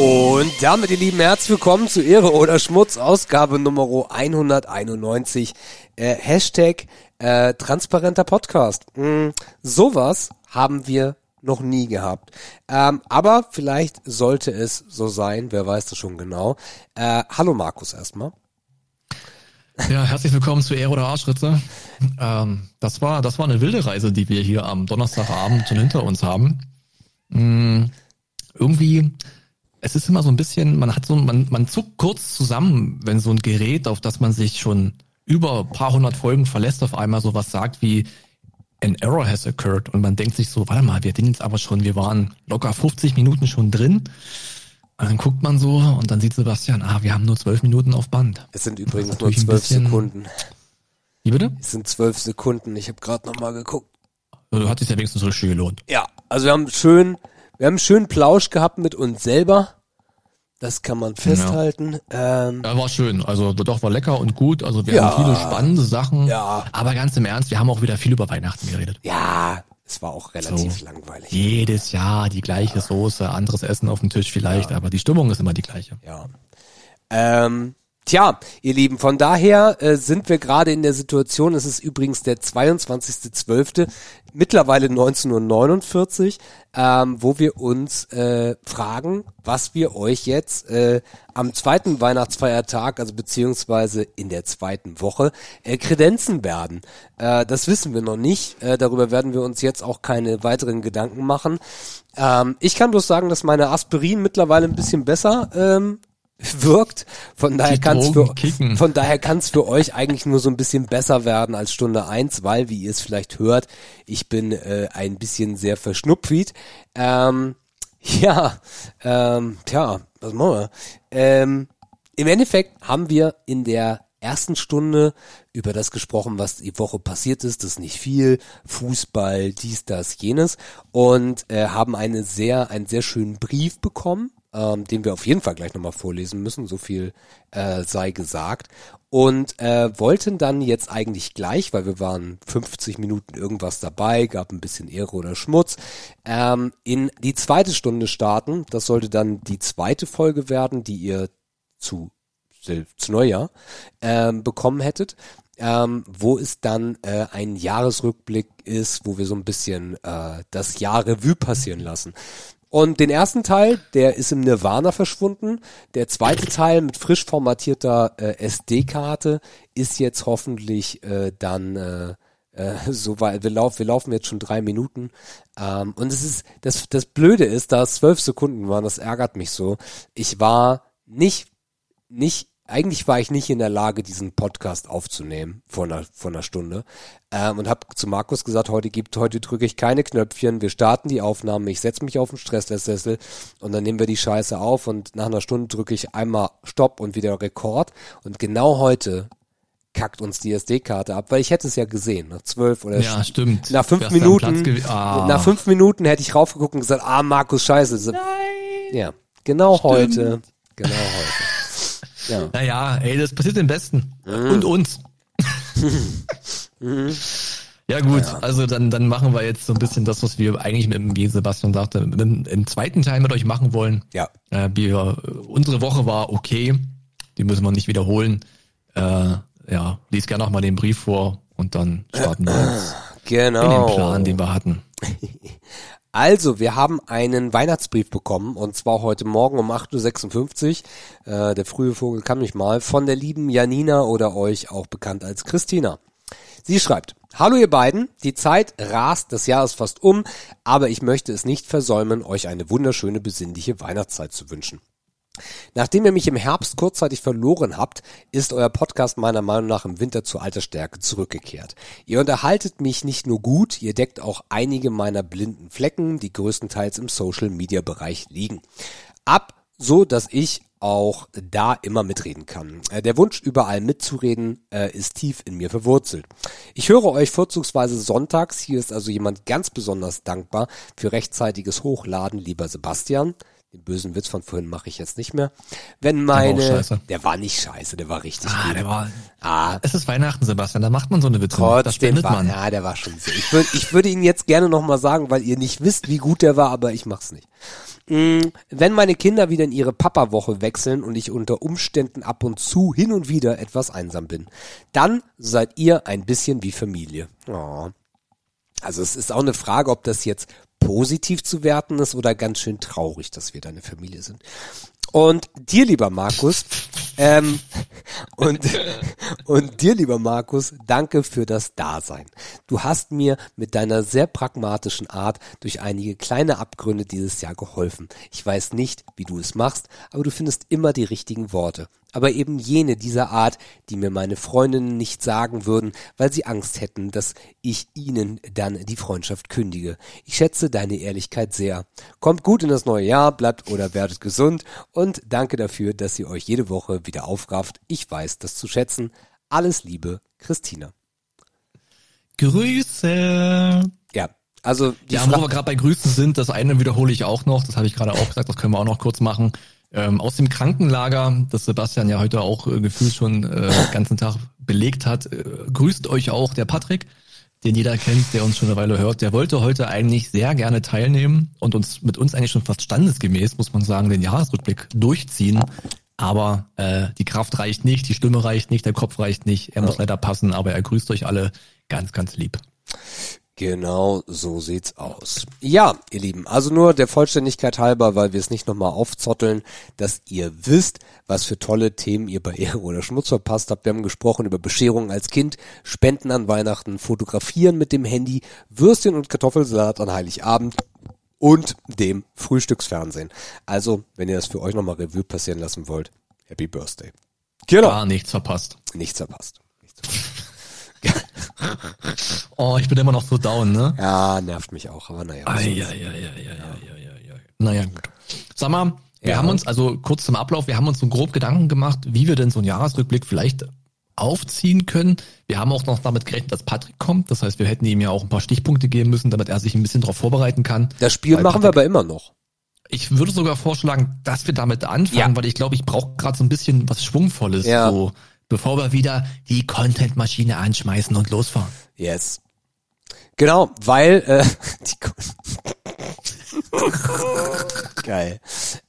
Und damit, ihr Lieben, herzlich willkommen zu Ehre oder Schmutz, Ausgabe Nummer 191, äh, Hashtag äh, transparenter Podcast. Mm, sowas haben wir noch nie gehabt. Ähm, aber vielleicht sollte es so sein, wer weiß das schon genau. Äh, hallo Markus erstmal. Ja, herzlich willkommen zu Ehre oder Arschritze. Ähm, das war, das war eine wilde Reise, die wir hier am Donnerstagabend schon hinter uns haben. Mhm. Irgendwie, es ist immer so ein bisschen, man hat so, man, man zuckt kurz zusammen, wenn so ein Gerät, auf das man sich schon über paar hundert Folgen verlässt, auf einmal sowas sagt wie, an error has occurred und man denkt sich so, warte mal, wir sind jetzt aber schon, wir waren locker 50 Minuten schon drin. Und dann guckt man so und dann sieht Sebastian, ah, wir haben nur zwölf Minuten auf Band. Es sind übrigens nur zwölf Sekunden. Wie bitte? Es sind zwölf Sekunden. Ich habe gerade nochmal geguckt. Du hat sich ja wenigstens richtig gelohnt. Ja, also wir haben schön, wir haben schön Plausch gehabt mit uns selber. Das kann man festhalten. Ja. Ähm, ja, war schön. Also doch war lecker und gut. Also wir ja, haben viele spannende Sachen. Ja. Aber ganz im Ernst, wir haben auch wieder viel über Weihnachten geredet. Ja, es war auch relativ so, langweilig. Jedes Jahr die gleiche ja. Soße, anderes Essen auf dem Tisch vielleicht, aber die Stimmung ist immer die gleiche. Ja. Ähm, Tja, ihr Lieben, von daher äh, sind wir gerade in der Situation, es ist übrigens der 22.12., mittlerweile 19.49 Uhr, ähm, wo wir uns äh, fragen, was wir euch jetzt äh, am zweiten Weihnachtsfeiertag, also beziehungsweise in der zweiten Woche, äh, kredenzen werden. Äh, das wissen wir noch nicht, äh, darüber werden wir uns jetzt auch keine weiteren Gedanken machen. Ähm, ich kann bloß sagen, dass meine Aspirin mittlerweile ein bisschen besser ähm, wirkt. Von daher kann es für, von daher kann es für euch eigentlich nur so ein bisschen besser werden als Stunde eins, weil, wie ihr es vielleicht hört, ich bin äh, ein bisschen sehr verschnupft. Ähm, ja, ähm, tja, was machen wir? Ähm, Im Endeffekt haben wir in der ersten Stunde über das gesprochen, was die Woche passiert ist. Das ist nicht viel. Fußball, dies, das, jenes. Und äh, haben eine sehr, einen sehr schönen Brief bekommen ähm, den wir auf jeden Fall gleich nochmal vorlesen müssen, so viel äh, sei gesagt. Und äh, wollten dann jetzt eigentlich gleich, weil wir waren 50 Minuten irgendwas dabei, gab ein bisschen Ehre oder Schmutz, ähm, in die zweite Stunde starten. Das sollte dann die zweite Folge werden, die ihr zu, zu Neujahr ähm, bekommen hättet. Ähm, wo es dann äh, ein Jahresrückblick ist, wo wir so ein bisschen äh, das Jahr Revue passieren lassen. Und den ersten Teil, der ist im Nirvana verschwunden. Der zweite Teil mit frisch formatierter äh, SD-Karte ist jetzt hoffentlich äh, dann äh, äh, so weit. Wir, lauf, wir laufen jetzt schon drei Minuten. Ähm, und es ist, das, das Blöde ist, da es zwölf Sekunden waren, das ärgert mich so. Ich war nicht, nicht eigentlich war ich nicht in der Lage, diesen Podcast aufzunehmen vor einer, vor einer Stunde. Ähm, und habe zu Markus gesagt, heute gibt, heute drücke ich keine Knöpfchen, wir starten die Aufnahme, ich setze mich auf den Stresslesssessel und dann nehmen wir die Scheiße auf und nach einer Stunde drücke ich einmal Stopp und wieder Rekord. Und genau heute kackt uns die SD-Karte ab, weil ich hätte es ja gesehen, nach zwölf oder ja, stimmt. nach fünf Minuten, ah. nach fünf Minuten hätte ich raufgeguckt und gesagt, ah, Markus, scheiße. Nein. Ja, genau stimmt. heute, genau heute. Ja. Naja, ey, das passiert den Besten. Mhm. Und uns. mhm. Ja gut, ja. also dann, dann machen wir jetzt so ein bisschen das, was wir eigentlich mit dem, wie Sebastian sagte, dem, im zweiten Teil mit euch machen wollen. Ja. Äh, wir, unsere Woche war okay, die müssen wir nicht wiederholen. Äh, ja, lies gerne nochmal den Brief vor und dann starten wir jetzt genau. in den Plan, den wir hatten. Also, wir haben einen Weihnachtsbrief bekommen und zwar heute Morgen um 8.56 Uhr. Äh, der frühe Vogel kann mich mal von der lieben Janina oder euch auch bekannt als Christina. Sie schreibt, Hallo ihr beiden, die Zeit rast, das Jahr ist fast um, aber ich möchte es nicht versäumen, euch eine wunderschöne, besinnliche Weihnachtszeit zu wünschen. Nachdem ihr mich im Herbst kurzzeitig verloren habt, ist euer Podcast meiner Meinung nach im Winter zu alter Stärke zurückgekehrt. Ihr unterhaltet mich nicht nur gut, ihr deckt auch einige meiner blinden Flecken, die größtenteils im Social-Media-Bereich liegen. Ab, so dass ich auch da immer mitreden kann. Äh, der Wunsch, überall mitzureden, äh, ist tief in mir verwurzelt. Ich höre euch vorzugsweise sonntags. Hier ist also jemand ganz besonders dankbar für rechtzeitiges Hochladen, lieber Sebastian. Den bösen Witz von vorhin mache ich jetzt nicht mehr. Wenn meine, der war, der war nicht scheiße, der war richtig ah, gut. Der war, ah, es ist Weihnachten, Sebastian, da macht man so eine Witze. Trotzdem war, man. Ja, der war schon. So. Ich würde, ich würde ihn jetzt gerne noch mal sagen, weil ihr nicht wisst, wie gut der war, aber ich mach's nicht. Mm, Wenn meine Kinder wieder in ihre Papa-Woche wechseln und ich unter Umständen ab und zu hin und wieder etwas einsam bin, dann seid ihr ein bisschen wie Familie. Oh. Also es ist auch eine Frage, ob das jetzt positiv zu werten ist oder ganz schön traurig, dass wir deine Familie sind. Und dir, lieber Markus, ähm, und, und dir, lieber Markus, danke für das Dasein. Du hast mir mit deiner sehr pragmatischen Art durch einige kleine Abgründe dieses Jahr geholfen. Ich weiß nicht, wie du es machst, aber du findest immer die richtigen Worte. Aber eben jene dieser Art, die mir meine Freundinnen nicht sagen würden, weil sie Angst hätten, dass ich ihnen dann die Freundschaft kündige. Ich schätze deine Ehrlichkeit sehr. Kommt gut in das neue Jahr, bleibt oder werdet gesund und danke dafür, dass ihr euch jede Woche wieder aufrafft. Ich weiß das zu schätzen. Alles Liebe, Christina. Grüße. Ja, also die Ja, wo wir gerade bei Grüßen sind, das eine wiederhole ich auch noch, das habe ich gerade auch gesagt, das können wir auch noch kurz machen. Ähm, aus dem Krankenlager, das Sebastian ja heute auch äh, gefühlt schon äh, den ganzen Tag belegt hat, äh, grüßt euch auch der Patrick, den jeder kennt, der uns schon eine Weile hört. Der wollte heute eigentlich sehr gerne teilnehmen und uns mit uns eigentlich schon fast standesgemäß, muss man sagen, den Jahresrückblick durchziehen. Aber äh, die Kraft reicht nicht, die Stimme reicht nicht, der Kopf reicht nicht. Er muss leider passen, aber er grüßt euch alle ganz, ganz lieb. Genau so sieht's aus. Ja, ihr Lieben, also nur der Vollständigkeit halber, weil wir es nicht nochmal aufzotteln, dass ihr wisst, was für tolle Themen ihr bei Ehre oder Schmutz verpasst habt. Wir haben gesprochen über Bescherungen als Kind, Spenden an Weihnachten, Fotografieren mit dem Handy, Würstchen und Kartoffelsalat an Heiligabend und dem Frühstücksfernsehen. Also, wenn ihr das für euch nochmal Revue passieren lassen wollt, Happy Birthday. Genau. Gar nichts verpasst. Nichts verpasst. Nichts verpasst. Oh, ich bin immer noch so down, ne? Ja, nervt mich auch, aber naja. was soll's. Eieieiei. Naja, gut. Sag mal, wir Ja. haben uns, also kurz zum Ablauf, wir haben uns so grob Gedanken gemacht, wie wir denn so einen Jahresrückblick vielleicht aufziehen können. Wir haben auch noch damit gerechnet, dass Patrick kommt. Das heißt, wir hätten ihm ja auch ein paar Stichpunkte geben müssen, damit er sich ein bisschen darauf vorbereiten kann. Das Spiel Weil machen wir Patrick- aber immer noch. Ich würde sogar vorschlagen, dass wir damit anfangen, Ja. weil ich glaube, ich brauche gerade so ein bisschen was Schwungvolles, Ja. so bevor wir wieder die Content-Maschine anschmeißen und losfahren. Yes. Genau, weil äh, die Geil.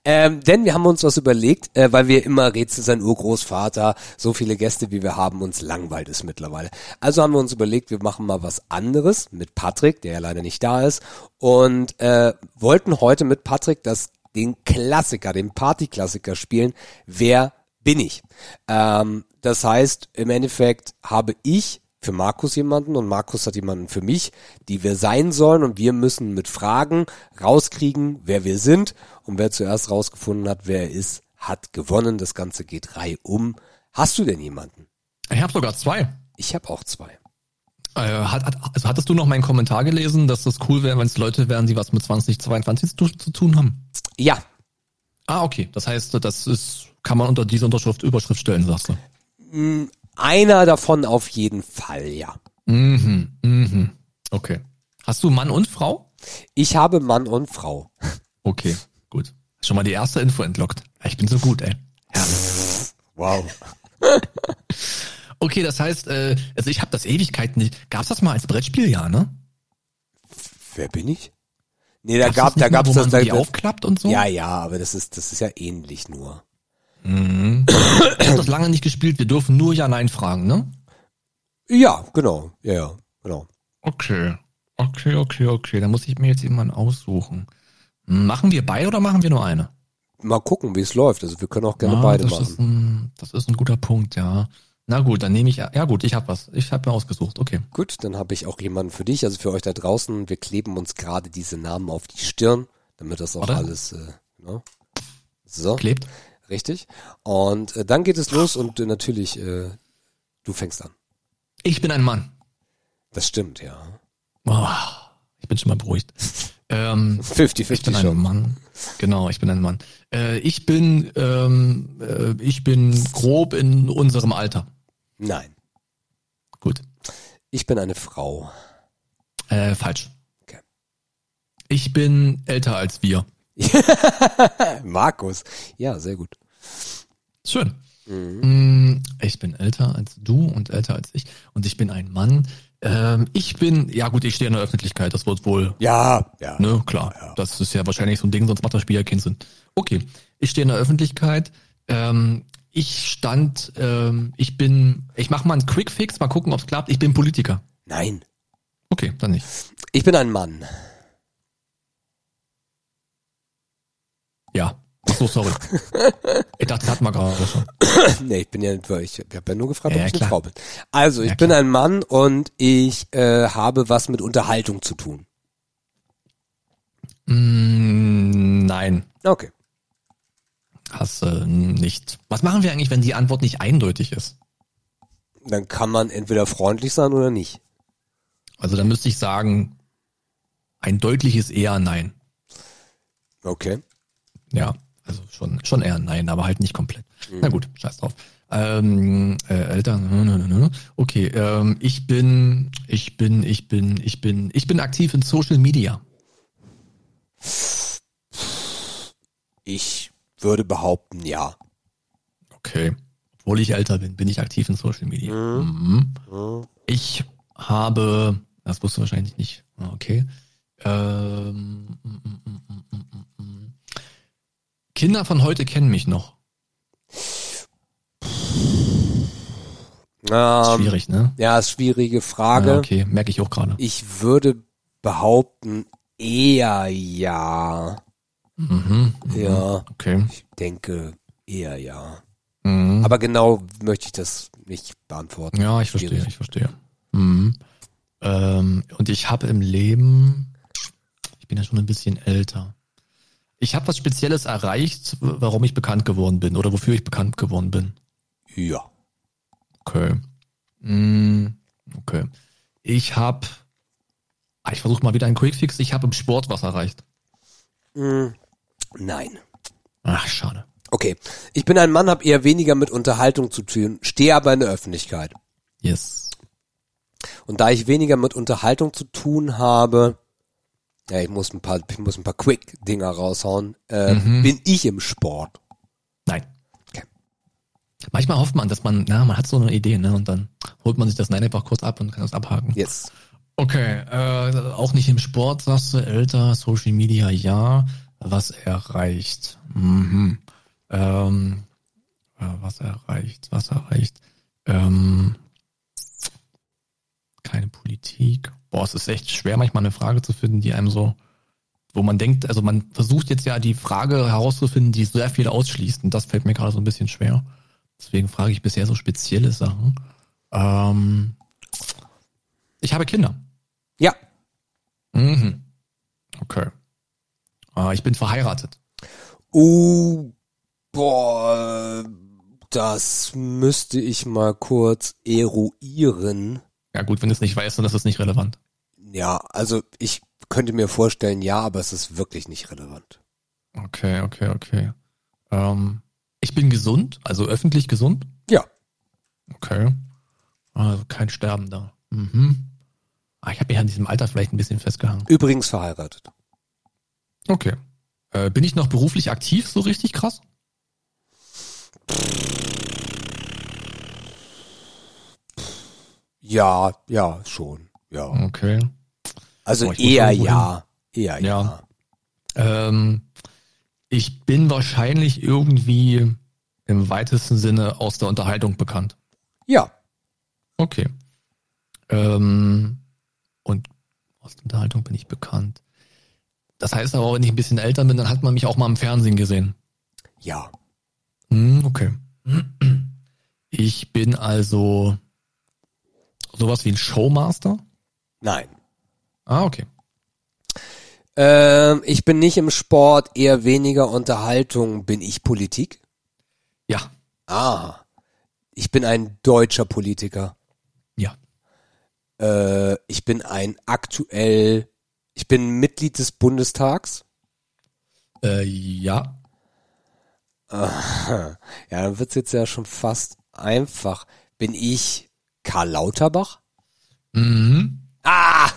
Ähm, denn wir haben uns was überlegt, äh, weil wir immer Rätsel sein Urgroßvater, so viele Gäste wie wir haben, uns langweilt es mittlerweile. Also haben wir uns überlegt, wir machen mal was anderes mit Patrick, der ja leider nicht da ist, und äh, wollten heute mit Patrick das den Klassiker, den Partyklassiker spielen. Wer bin ich? Ähm, das heißt, im Endeffekt habe ich für Markus jemanden und Markus hat jemanden für mich, die wir sein sollen und wir müssen mit Fragen rauskriegen, wer wir sind und wer zuerst rausgefunden hat, wer er ist, hat gewonnen. Das Ganze geht reihum. Hast du denn jemanden? Ich habe sogar zwei. Ich habe auch zwei. Äh, hat, hat, also hattest du noch meinen Kommentar gelesen, dass das cool wäre, wenn es Leute wären, die was mit 2022 zu, zu tun haben? Ja, Ah, okay. Das heißt, das ist, kann man unter diese Unterschrift Überschrift stellen, sagst du. einer davon auf jeden Fall, ja. Mhm, mhm. Okay. Hast du Mann und Frau? Ich habe Mann und Frau. Okay, gut. Schon mal die erste Info entlockt. Ich bin so gut, ey. Herrlich. Wow. Okay, das heißt, äh, also ich habe das Ewigkeiten nicht. Gab's das mal als Brettspiel, ja, ne? Wer bin ich? Nee, da Gab's gab, das nicht da gab's wo das, man so da, die aufklappt und so. ja, ja, aber das ist, das ist ja ähnlich nur. Mhm. Ich habe das lange nicht gespielt. Wir dürfen nur Ja-Nein fragen, ne? Ja, genau, ja, ja, genau. Okay. Okay, okay, okay. Dann muss ich mir jetzt jemanden aussuchen. Machen wir beide oder machen wir nur eine? Mal gucken, wie es läuft. Also wir können auch gerne Ah, beide das machen. Ist ein, das ist ein guter Punkt, ja. Na gut, dann nehme ich, ja gut, ich habe was. Ich habe mir ausgesucht, okay. Gut, dann habe ich auch jemanden für dich, also für euch da draußen. Wir kleben uns gerade diese Namen auf die Stirn, damit das auch Warte. alles, äh, ne? So, Klebt. Richtig. Und äh, dann geht es los und äh, natürlich, äh, du fängst an. Ich bin ein Mann. Das stimmt, ja. Oh, ich bin schon mal beruhigt. Ähm, 50-50 ich bin ein schon. Mann. Genau, ich bin ein Mann. Äh, ich bin, ähm, äh, ich bin grob in unserem Alter. Nein, Gut. ich bin eine Frau. Äh, falsch. Okay. Ich bin älter als wir. Markus. Ja, sehr gut. Schön. Mm, Ich bin älter als du und älter als ich. Und ich bin ein Mann. Ähm, ich bin, ja gut, ich stehe in der Öffentlichkeit, das wird wohl, Ja, ja. ne, klar. Ja. Das ist ja wahrscheinlich so ein Ding, sonst macht das Spiel ja keinen Sinn. Okay, ich stehe in der Öffentlichkeit. Ähm, ich stand, ähm, ich bin, ich mache mal einen Quickfix, mal gucken, ob es klappt. Ich bin Politiker. Nein. Okay, dann nicht. Ich bin ein Mann. Ja. So, sorry. ich dachte, das hatten wir gerade schon. nee, ich bin ja, ich habe ja nur gefragt, Ja, ob ich eine klar. Frau bin. Also, ich Ja, bin klar. ein Mann und ich äh, habe was mit Unterhaltung zu tun. Mm, nein, Okay. hast äh, nicht. Was machen wir eigentlich, wenn die Antwort nicht eindeutig ist? Dann kann man entweder freundlich sein oder nicht. Also dann müsste ich sagen, ein deutliches eher Nein. Okay. Ja, also schon, schon eher Nein, aber halt nicht komplett. Na gut, scheiß drauf. Ähm, äh, Eltern, nö, nö, nö. okay, ähm, ich bin, ich bin, ich bin, ich bin, ich bin aktiv in Social Media. Ich würde behaupten, ja. Okay. Obwohl ich älter bin, bin ich aktiv in Social Media. Mhm. Ich habe, das wusste wahrscheinlich nicht. Okay. Ähm, mm, mm, mm, mm, mm. Kinder von heute kennen mich noch. Ähm, Schwierig, ne? Ja, ist schwierige Frage. Ja, okay, merke ich auch gerade. Ich würde behaupten, eher ja. Mhm. mhm. Ja, Okay. ich denke eher ja. Mhm. Aber genau möchte ich das nicht beantworten. Ja, ich verstehe, Schwierig. ich verstehe. Mhm. Ähm, und ich habe im Leben, ich bin ja schon ein bisschen älter. Ich habe was Spezielles erreicht, warum ich bekannt geworden bin oder wofür ich bekannt geworden bin. Ja. Okay. Mm, okay. Ich habe, ich versuche mal wieder einen Quickfix. Ich habe im Sport was erreicht. Hm, nein. Ach, schade. Okay. Ich bin ein Mann, habe eher weniger mit Unterhaltung zu tun, stehe aber in der Öffentlichkeit. Yes. Und da ich weniger mit Unterhaltung zu tun habe, ja, ich muss ein paar, ich muss ein paar Quick-Dinger raushauen, äh, Mhm. bin ich im Sport. Nein. Okay. Manchmal hofft man, dass man, na, man hat so eine Idee, ne, und dann holt man sich das Nein einfach kurz ab und kann das abhaken. Yes. Okay, äh, auch nicht im Sport, sagst du, älter, Social Media, ja. Was erreicht? Mhm. Ähm, äh, was erreicht? Was erreicht? Ähm, keine Politik. Boah, es ist echt schwer, manchmal eine Frage zu finden, die einem so, wo man denkt, also man versucht jetzt ja die Frage herauszufinden, die sehr viel ausschließt. Und das fällt mir gerade so ein bisschen schwer. Deswegen frage ich bisher so spezielle Sachen. Ähm, ich habe Kinder. Ja. Mhm. Okay. Äh, ich bin verheiratet. Uh, boah, das müsste ich mal kurz eruieren. Ja gut, wenn du es nicht weißt, dann ist es nicht relevant. Ja, also ich könnte mir vorstellen, ja, aber es ist wirklich nicht relevant. Okay, okay, okay. Ähm, ich bin gesund, also öffentlich gesund. Ja. Okay. Also kein Sterben da. Mhm. Ah, ich habe mich an diesem Alter vielleicht ein bisschen festgehangen. Übrigens verheiratet. Okay. Äh, bin ich noch beruflich aktiv, so richtig krass? Ja, ja, schon. Ja. Okay. Also Boah, eher ja. Eher ja. Ja. Ähm, ich bin wahrscheinlich irgendwie im weitesten Sinne aus der Unterhaltung bekannt. Ja. Okay. Ähm, und aus der Unterhaltung bin ich bekannt. Das heißt aber, wenn ich ein bisschen älter bin, dann hat man mich auch mal im Fernsehen gesehen. Ja. Hm, okay. Ich bin also sowas wie ein Showmaster. Nein. Ah, okay. Ähm, ich bin nicht im Sport, eher weniger Unterhaltung. Bin ich Politik? Ja. Ah. Ich bin ein deutscher Politiker. Ja. Äh, ich bin ein aktuell, ich bin Mitglied des Bundestags. Äh, ja. Ja, dann wird's jetzt ja schon fast einfach. Bin ich Karl Lauterbach? Mhm. Ah!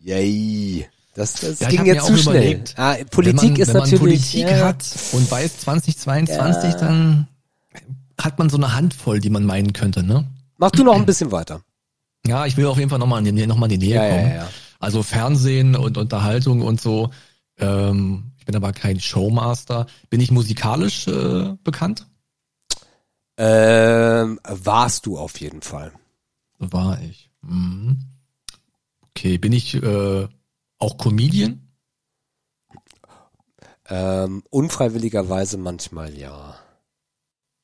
Yay. Das, das Ja, ging jetzt zu schnell. überlegt, Ah, Politik wenn man, ist wenn man natürlich. Politik ja, hat und weiß 2022, Ja. dann hat man so eine Handvoll, die man meinen könnte, ne? Mach du noch ein bisschen weiter. Ja, ich will auf jeden Fall nochmal in, die- noch mal in die Nähe kommen. Also Fernsehen und Unterhaltung und so. Ähm, ich bin aber kein Showmaster. Bin ich musikalisch äh, bekannt? Ähm, warst du auf jeden Fall. War ich. Mhm. Okay, bin ich äh, auch Comedian? Ähm, unfreiwilligerweise manchmal ja.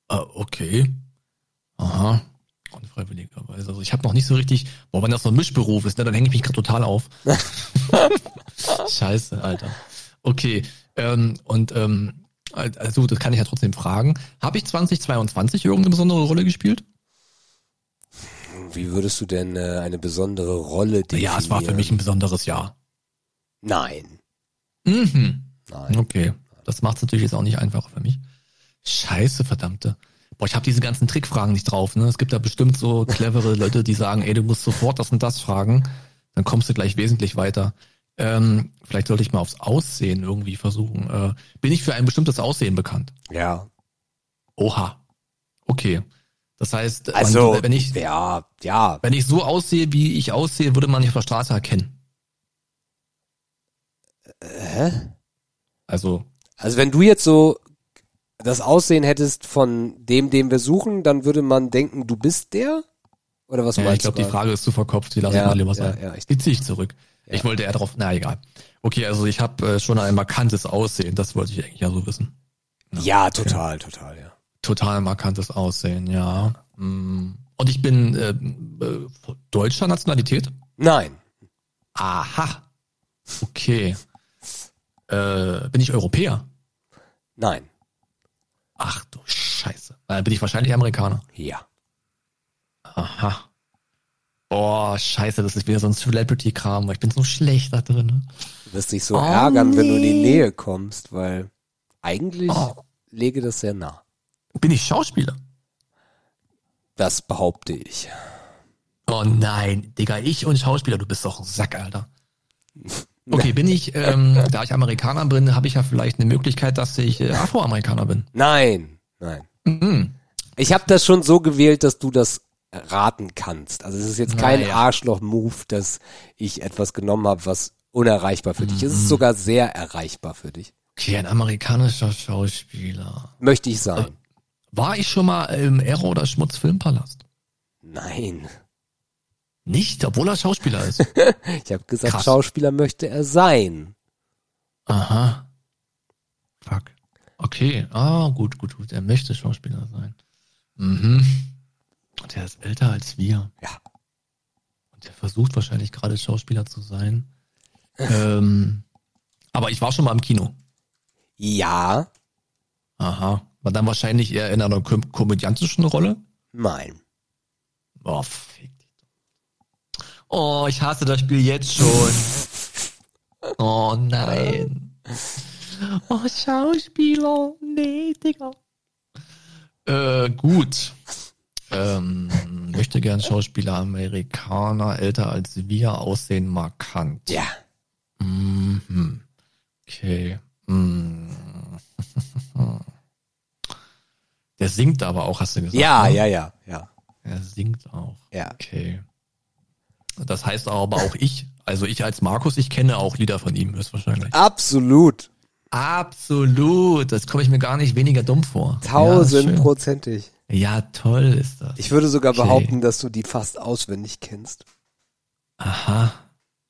Ah, okay. Aha. Unfreiwilligerweise. Also ich habe noch nicht so richtig, boah, wenn das so ein Mischberuf ist, ne, dann hänge ich mich gerade total auf. Scheiße, Alter. Okay. Ähm, und ähm, also das kann ich ja trotzdem fragen. Habe ich 2022 irgendeine besondere Rolle gespielt? Wie würdest du denn äh, eine besondere Rolle definieren? Ja, es war für mich ein besonderes Jahr. Nein. Mhm. Nein. Okay. Das macht es natürlich jetzt auch nicht einfacher für mich. Scheiße, verdammte. Boah, ich habe diese ganzen Trickfragen nicht drauf. Ne? Es gibt da bestimmt so clevere Leute, die sagen, ey, du musst sofort das und das fragen. Dann kommst du gleich wesentlich weiter. Ähm, vielleicht sollte ich mal aufs Aussehen irgendwie versuchen. Äh, bin ich für ein bestimmtes Aussehen bekannt? Ja. Oha. Okay. Das heißt, man- Also, wenn ich ja, ja. wenn ich so aussehe, wie ich aussehe, würde man mich auf der Straße erkennen. Hä? Also Also wenn du jetzt so das Aussehen hättest von dem, den wir suchen, dann würde man denken, du bist der? Oder was Ja, ich meinst glaube, du? die gerade? Frage ist zu verkopft, die lasse Ja, ich mal lieber ja, sein. ja, ich- die ziehe ich zurück. Ich wollte eher drauf, na egal. Okay, also ich habe äh, schon ein markantes Aussehen, das wollte ich eigentlich ja so wissen. Ja, total, total, ja. Total markantes Aussehen, ja. Mm. Und ich bin äh, äh, deutscher Nationalität? Nein. Aha. Okay. Äh, bin ich Europäer? Nein. Ach du Scheiße. Dann bin ich wahrscheinlich Amerikaner. Ja. Aha. Boah, scheiße, das ist wieder so ein Celebrity-Kram, weil ich bin so schlecht da drin. ne? Du wirst dich so Oh, ärgern, wenn du in die nee. Nähe kommst, weil eigentlich Oh. lege das sehr nah. Bin ich Schauspieler? Das behaupte ich. Oh nein, Digga, ich und Schauspieler, du bist doch ein Sack, Alter. Okay, bin ich, ähm, da ich Amerikaner bin, habe ich ja vielleicht eine Möglichkeit, dass ich äh, Afroamerikaner bin. Nein, nein. Mhm. Ich habe das schon so gewählt, dass du das raten kannst. Also es ist jetzt kein Naja. Arschloch-Move, dass ich etwas genommen habe, was unerreichbar für dich ist. Es ist sogar sehr erreichbar für dich. Okay, ein amerikanischer Schauspieler. Möchte ich sein. War ich schon mal im Ero oder Schmutz Filmpalast? Nein. Nicht, obwohl er Schauspieler ist. Ich habe gesagt, Krass. Schauspieler möchte er sein. Aha. Fuck. Okay. Ah, gut, gut, gut. Er möchte Schauspieler sein. Mhm. Und er ist älter als wir. Ja. Und er versucht wahrscheinlich gerade Schauspieler zu sein. ähm, aber ich war schon mal im Kino. Ja, Aha. War dann wahrscheinlich eher in einer kom komödiantischen Rolle. nein. Oh, fick dich. Oh, ich hasse das Spiel jetzt schon. Oh nein. Oh, Schauspieler. Nee, Digga. Äh, gut. Ähm, möchte gern Schauspieler Amerikaner, älter als wir, aussehen markant. Ja. Mhm. Okay. Mhm. Der singt aber auch, hast du gesagt. Ja, ne? ja, ja, ja. Er singt auch. Ja. Okay. Das heißt aber auch ich, also ich als Markus, ich kenne auch Lieder von ihm höchstwahrscheinlich. Absolut. Absolut. Das komme ich mir gar nicht weniger dumm vor. Tausendprozentig. Ja, toll ist das. Ich würde sogar Okay. behaupten, dass du die fast auswendig kennst. Aha.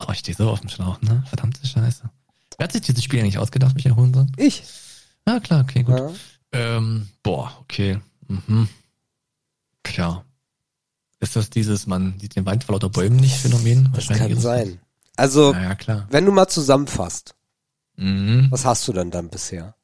Oh, ich stehe so auf dem Schlauch, ne? Verdammte Scheiße. Wer hat sich dieses Spiel eigentlich ausgedacht, Michael Hurensohn? Ich. Ja, klar, okay, gut. Ja. Ähm, boah, okay. Mhm. Klar. Ist das dieses, man sieht den Wald vor lauter Bäumen nicht Phänomen? Das kann sein. Also. Ja, ja, klar. wenn du mal zusammenfasst, Mhm. was hast du denn dann bisher?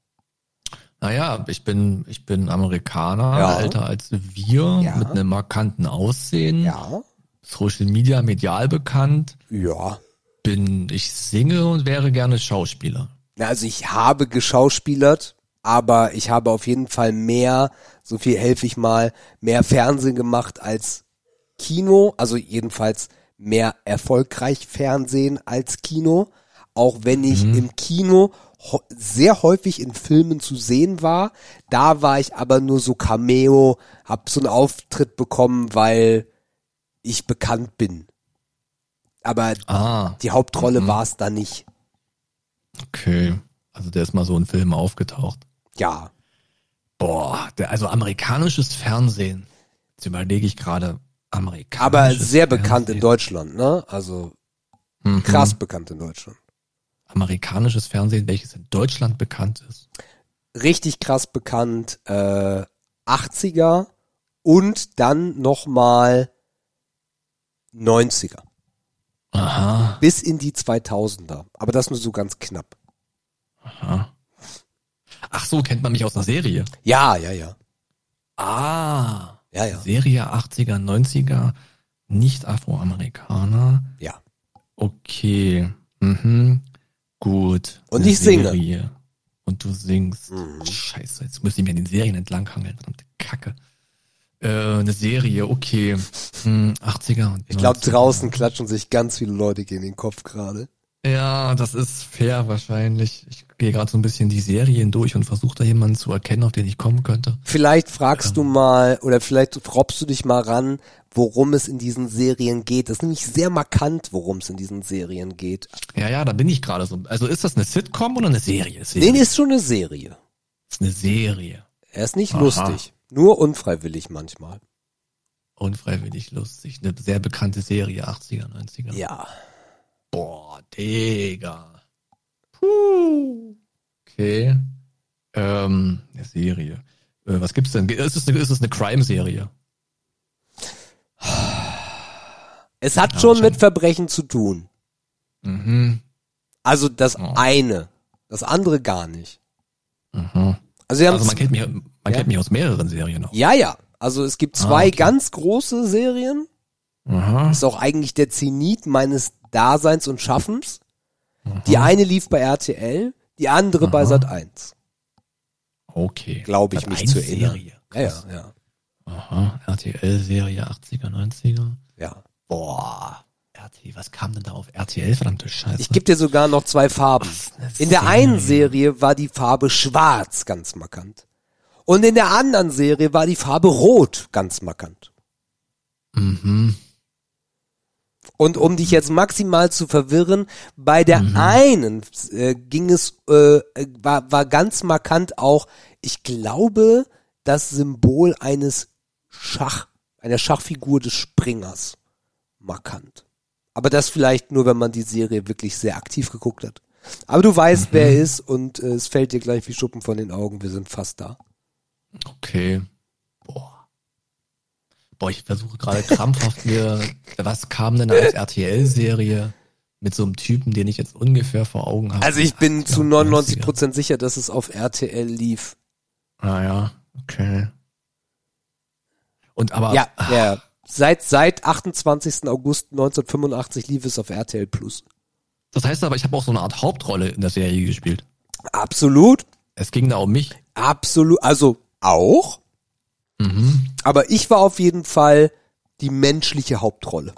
Naja, ich bin, ich bin Amerikaner, Ja. älter als wir, Ja. mit einem markanten Aussehen, Ja. Social Media medial bekannt, Ja. bin, ich singe und wäre gerne Schauspieler. Also ich habe geschauspielert, aber ich habe auf jeden Fall mehr, so viel helfe ich mal, mehr Fernsehen gemacht als Kino, also jedenfalls mehr erfolgreich Fernsehen als Kino, auch wenn ich im Kino sehr häufig in Filmen zu sehen war. Da war ich aber nur so Cameo, hab so einen Auftritt bekommen, weil ich bekannt bin. Aber Ah, die Hauptrolle Mhm. war es da nicht. okay. Also der ist mal so in Filmen aufgetaucht. Ja. Boah, der, also amerikanisches Fernsehen. Jetzt überlege ich gerade. Amerikanisches Aber sehr bekannt in Fernsehen. Deutschland, ne? Also Mhm. krass bekannt in Deutschland. Amerikanisches Fernsehen, welches in Deutschland bekannt ist. Richtig krass bekannt, äh, 80er und dann nochmal 90er. Aha, Bis in die 2000er. Aber das nur so ganz knapp. aha. Ach so, kennt man mich aus einer Serie? Ja, ja, ja. Ah. Ja, ja. Serie 80er, 90er, nicht Afroamerikaner. Ja. Okay. Mhm. Gut. Und ich singe. Serie. Und du singst. Mhm. Scheiße, jetzt müsste ich mir an den Serien entlanghangeln. Verdammte Kacke. Äh, eine Serie, okay. Hm, 80er und Ich glaube, 90er. draußen klatschen sich ganz viele Leute gegen den Kopf gerade. Ja, das ist fair wahrscheinlich. Ich gehe gerade so ein bisschen die Serien durch und versuche da jemanden zu erkennen, auf den ich kommen könnte. Vielleicht fragst du mal oder vielleicht robst du dich mal ran, worum es in diesen Serien geht. Das ist nämlich sehr markant, worum es in diesen Serien geht. Ja, ja, da bin ich gerade so. Also ist das eine Sitcom oder eine Serie? Nee, Serie. nee, ist schon eine Serie. ist eine Serie. Er ist nicht Aha. lustig. Nur unfreiwillig manchmal. Unfreiwillig lustig. Eine sehr bekannte Serie, 80er, 90er. Ja. Boah, Digga. Puh. Okay. Ähm, eine Serie. Äh, was gibt's denn? Ist es eine, ist es eine Crime-Serie? Es hat Ja, schon mit Verbrechen zu tun. Mhm. Also das Oh. eine. Das andere gar nicht. Mhm. Also, Also man kennt mich, man Ja. kennt mich aus mehreren Serien noch. ja, ja. Also es gibt zwei Ah, okay. ganz große Serien. Aha. ist auch eigentlich der Zenit meines Daseins und Schaffens. Mhm. Die eine lief bei RTL, die andere bei. Sat 1. Okay. Glaube ich Sat. mich 1 zu erinnern. Serie. Ja, ja, ja. Aha. RTL-Serie 80er, 90er. ja. Boah. RTL, was kam denn da auf RTL? Verdammte Scheiße. Ich gebe dir sogar noch zwei Farben. eine In der einen Serie. Serie war die Farbe schwarz ganz markant. Und in der anderen Serie war die Farbe rot ganz markant. mhm. Und um dich jetzt maximal zu verwirren, bei der Mhm. einen äh, ging es, äh, war, war ganz markant auch, ich glaube, das Symbol eines Schach, einer Schachfigur des Springers markant. Aber das vielleicht nur, wenn man die Serie wirklich sehr aktiv geguckt hat. Aber du weißt, wer er ist und äh, es fällt dir gleich wie Schuppen von den Augen. Wir sind fast da. Okay. Boah. Boah, ich versuche gerade krampfhaft mir, was kam denn als RTL-Serie mit so einem Typen, den ich jetzt ungefähr vor Augen habe? Also ich bin zu 90er. 99 Prozent sicher, dass es auf RTL lief. Ah ja, okay. Und aber, Ja, ja. Seit, seit 28. August 1985 lief es auf RTL Plus. das heißt aber, ich habe auch so eine Art Hauptrolle in der Serie gespielt. Absolut, Es ging da um mich. absolut, also auch. Mhm. Aber ich war auf jeden Fall die menschliche Hauptrolle.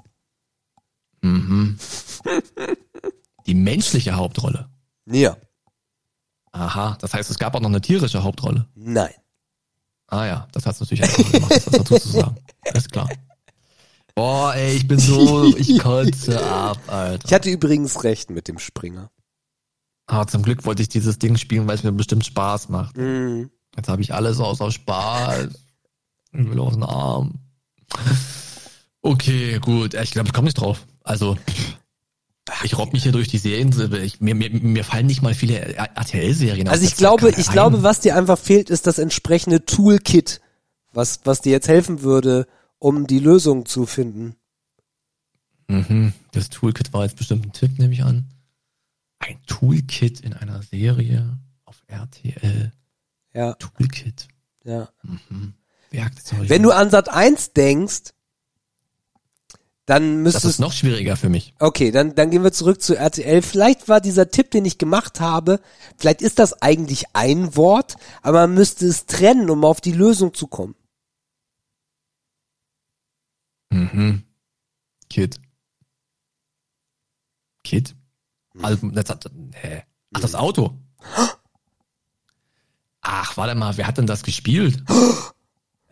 Mhm. Die menschliche Hauptrolle. Ja, Aha, das heißt, es gab auch noch eine tierische Hauptrolle. nein. Ah ja, das hat's natürlich einfach gemacht, das dazu zu sagen. Ist klar. Boah, ey, ich bin so, ich kotze ab, Alter. Ich hatte übrigens recht mit dem Springer. Aber zum Glück wollte ich dieses Ding spielen, weil es mir bestimmt Spaß macht. Mhm. Jetzt habe ich alles außer Spaß. Ich will auf den Arm. Okay, gut. Ich glaube, ich komme nicht drauf. Also, ich robb mich hier durch die Serien. Ich, mir, mir, mir fallen nicht mal viele RTL-Serien Also ich glaube, ich glaube, was dir einfach fehlt, ist das entsprechende Toolkit, was, was dir jetzt helfen würde, um die Lösung zu finden. Mhm. Das Toolkit war jetzt bestimmt ein Tipp, nehme ich an. Ein Toolkit in einer Serie auf RTL. Ja, Toolkit. ja. Mhm. Werkzeug. Wenn du an Sat 1 denkst, dann das ist müsstest noch schwieriger für mich. Okay, dann, dann gehen wir zurück zu RTL. Vielleicht war dieser Tipp, den ich gemacht habe, vielleicht ist das eigentlich ein Wort, aber man müsste es trennen, um auf die Lösung zu kommen. Mhm. Kit. Kit? Also, das hä? Ach, das Auto. Ach, warte mal, wer hat denn das gespielt?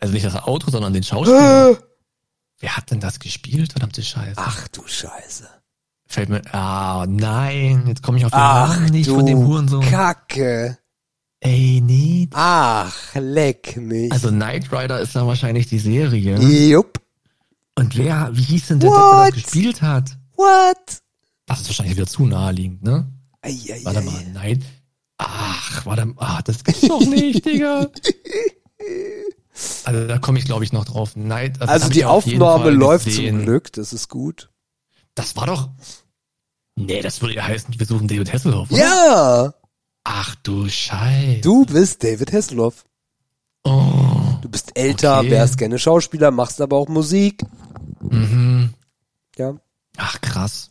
Also nicht das Auto, sondern den Schauspieler. wer hat denn das gespielt? Verdammte Scheiße. Ach du Scheiße. Fällt mir, ah, nein, jetzt komme ich auf den Ach Namen nicht von dem Hurensohn. Kacke. Ey, nee. Ach, leck mich. Also Knight Rider ist dann wahrscheinlich die Serie. Jupp. Und wer, wie hieß denn der, What? der das gespielt hat? What? Das ist wahrscheinlich wieder zu naheliegend, ne? Ei, ei, Warte ei. mal, nein. Ach, warte mal, ah, das gibt's doch nicht, Digga. Also da komme ich, glaube ich, noch drauf. Nein, Also hab die auf Aufnahme läuft gesehen. zum Glück, das ist gut. Das war doch. Nee, das würde ja heißen, wir suchen David Hasselhoff, oder? Ja, Ach du Scheiße. du bist David Hasselhoff. Oh. Du bist älter, Okay. wärst gerne Schauspieler, machst aber auch Musik. Mhm. Ja, Ach krass.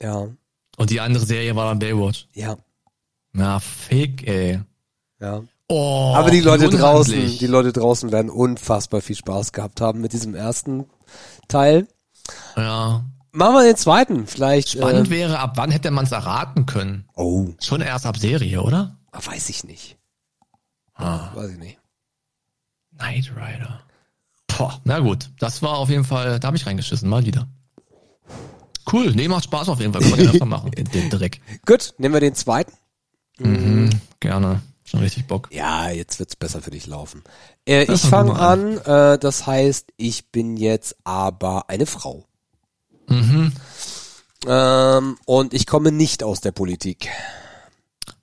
ja, Und die andere Serie war dann Baywatch. ja, Na, fick, ey. ja. Oh, aber die Leute wie draußen, unhandlich. die Leute draußen werden unfassbar viel Spaß gehabt haben mit diesem ersten Teil. Ja. Machen wir den zweiten, vielleicht. Spannend äh, wäre, ab wann hätte man es erraten können? oh, Schon erst ab Serie, oder? weiß ich nicht. Ah, Weiß ich nicht. Knight Rider. Boah, na gut. Das war auf jeden Fall, da habe ich reingeschissen, mal wieder. Cool, nee, macht Spaß auf jeden Fall. Kann man den einfach machen, den Dreck. Gut, nehmen wir den zweiten. Mhm, gerne. Schon richtig Bock. Ja, jetzt wird's besser für dich laufen. Äh, ich fange mal an, äh, das heißt, ich bin jetzt aber eine Frau. Mhm. Ähm, und ich komme nicht aus der Politik.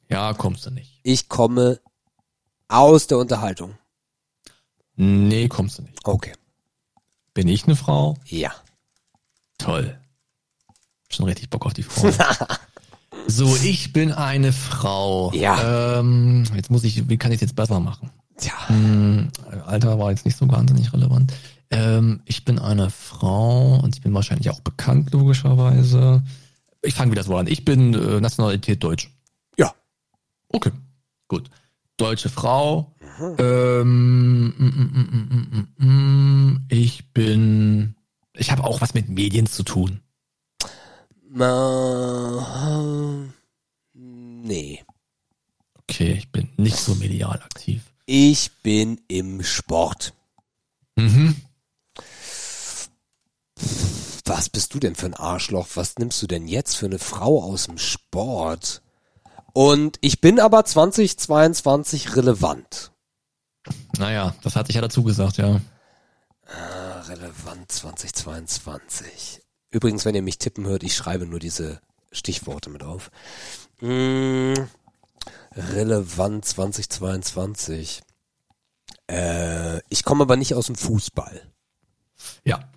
Ja, kommst du nicht. Ich komme aus der Unterhaltung. Nee, kommst du nicht. Okay. Bin ich eine Frau? Ja. Toll. Schon richtig Bock auf die Frau. so, ich bin eine Frau. Ja. Ähm, jetzt muss ich, wie kann ich es jetzt besser machen? Tja. Hm, Alter war jetzt nicht so wahnsinnig relevant. Ähm, ich bin eine Frau und ich bin wahrscheinlich auch bekannt, logischerweise. Ich fange wieder so an. Ich bin äh, Nationalität Deutsch. Ja. Okay, gut. Deutsche Frau. Ähm, mm, mm, mm, mm, mm, mm, ich bin. Ich habe auch was mit Medien zu tun. Äh, nee. Okay, ich bin nicht so medial aktiv. Ich bin im Sport. Mhm. Was bist du denn für ein Arschloch? Was nimmst du denn jetzt für eine Frau aus dem Sport? Und ich bin aber 2022 relevant. Naja, das hatte ich ja dazu gesagt, ja. Ah, relevant 2022. Übrigens, wenn ihr mich tippen hört, ich schreibe nur diese Stichworte mit auf. Mm, relevant 2022. Äh, ich komme aber nicht aus dem Fußball. Ja.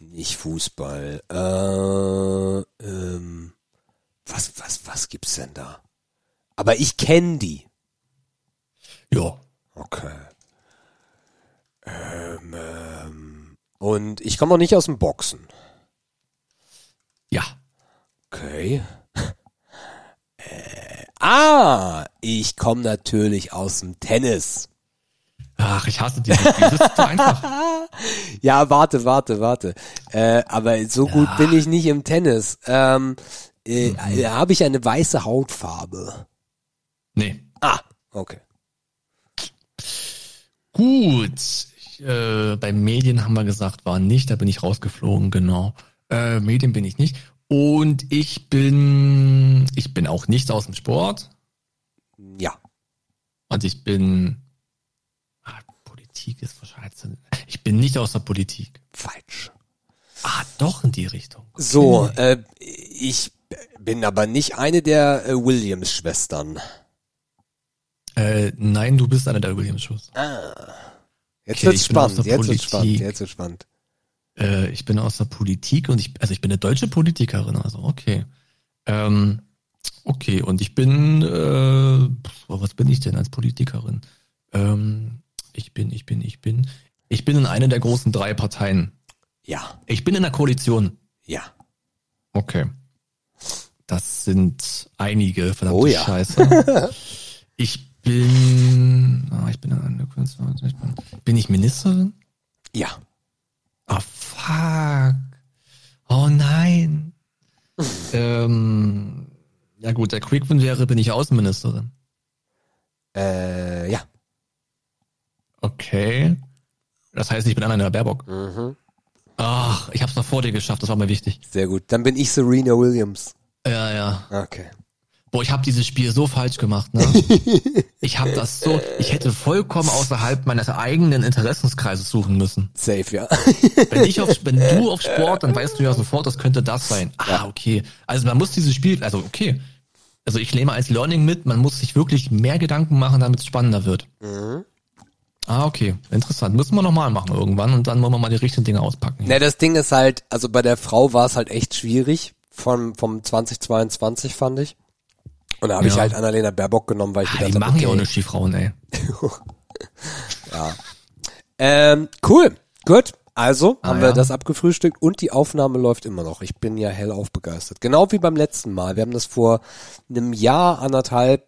Nicht Fußball. Äh, ähm, was, was, was gibt's denn da? Aber ich kenne die. Ja. Okay. Ähm, ähm, und ich komme auch nicht aus dem Boxen. Ja. Okay. Äh, ah, ich komme natürlich aus dem Tennis. Ach, ich hasse dieses Spiel. Das ist zu einfach. Ja, warte, warte, warte. Äh, aber so gut bin ich nicht im Tennis. Ähm, äh, Habe ich eine weiße Hautfarbe? Nee. Ah, okay. Gut. Ich, äh, bei Medien haben wir gesagt, war nicht, da bin ich rausgeflogen, genau. Äh, Medien bin ich nicht. Und ich bin, ich bin auch nicht aus dem Sport. Ja. Und ich bin, ah, Politik ist wahrscheinlich, ich bin nicht aus der Politik. Falsch. Ah, doch in die Richtung. So, äh, ich bin aber nicht eine der äh, Williams-Schwestern. Äh, nein, du bist einer der Williams-Schuss. Jetzt Okay, wird's spannend, jetzt wird's spannend, jetzt wird's spannend. Äh, ich bin aus der Politik und ich, also ich bin eine deutsche Politikerin, also okay. Ähm, okay, und ich bin, äh, pf, was bin ich denn als Politikerin? Ähm, ich bin, ich bin, ich bin, ich bin in einer der großen drei Parteien. Ja, Ich bin in der Koalition. ja. Okay. Das sind einige, verdammte Oh ja. Scheiße. Ich bin, ah, ich bin eine bin, bin ich Ministerin? Ja. Fuck. Oh nein. ähm, ja gut, der Quick-Win wäre, bin ich Außenministerin. Äh, ja. Okay. Das heißt, ich bin Annalena Baerbock. Mhm. Ach, ich hab's noch vor dir geschafft, das war mir wichtig. Sehr gut. Dann bin ich Serena Williams. Ja, ja. Okay. Boah, ich habe dieses Spiel so falsch gemacht, ne? ich habe das so, ich hätte vollkommen außerhalb meines eigenen Interessenskreises suchen müssen. Safe, ja. Wenn ich auf, wenn du auf Sport, dann weißt du ja sofort, das könnte das sein. Ah, okay. Also man muss dieses Spiel, also okay. Also ich nehme als Learning mit, man muss sich wirklich mehr Gedanken machen, damit es spannender wird. Mhm. Ah, okay. Interessant. Müssen wir nochmal machen irgendwann und dann wollen wir mal die richtigen Dinge auspacken. Ne, das Ding ist halt, also bei der Frau war es halt echt schwierig vom, vom 2022 fand ich. Und da habe ich Ja. halt Annalena Baerbock genommen, weil ich Ah, gedacht die hab, machen okay, ja auch nicht die Frauen, ey. Ja. Ähm, cool. Gut. Also Ah, haben wir ja. das abgefrühstückt und die Aufnahme läuft immer noch. Ich bin ja hellauf begeistert. Genau wie beim letzten Mal. Wir haben das vor einem Jahr, anderthalb,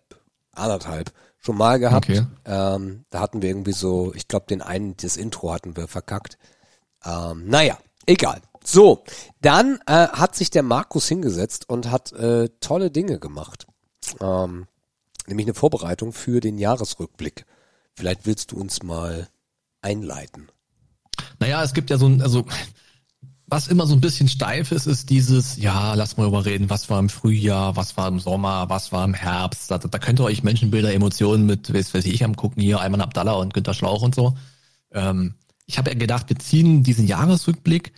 anderthalb schon mal gehabt. Okay. Ähm, da hatten wir irgendwie so, ich glaube, den einen, das Intro hatten wir verkackt. Ähm, naja, egal. So, dann äh, hat sich der Markus hingesetzt und hat äh, tolle Dinge gemacht. Ähm, nämlich eine Vorbereitung für den Jahresrückblick. Vielleicht willst du uns mal einleiten. Naja, es gibt ja so ein, also was immer so ein bisschen steif ist, ist dieses, ja, lass mal überreden, was war im Frühjahr, was war im Sommer, was war im Herbst. Da, da könnt ihr euch Menschenbilder, Emotionen mit, weiß, weiß ich, am gucken, hier Ayman Abdallah und Günter Schlauch und so. Ähm, ich habe ja gedacht, wir ziehen diesen Jahresrückblick,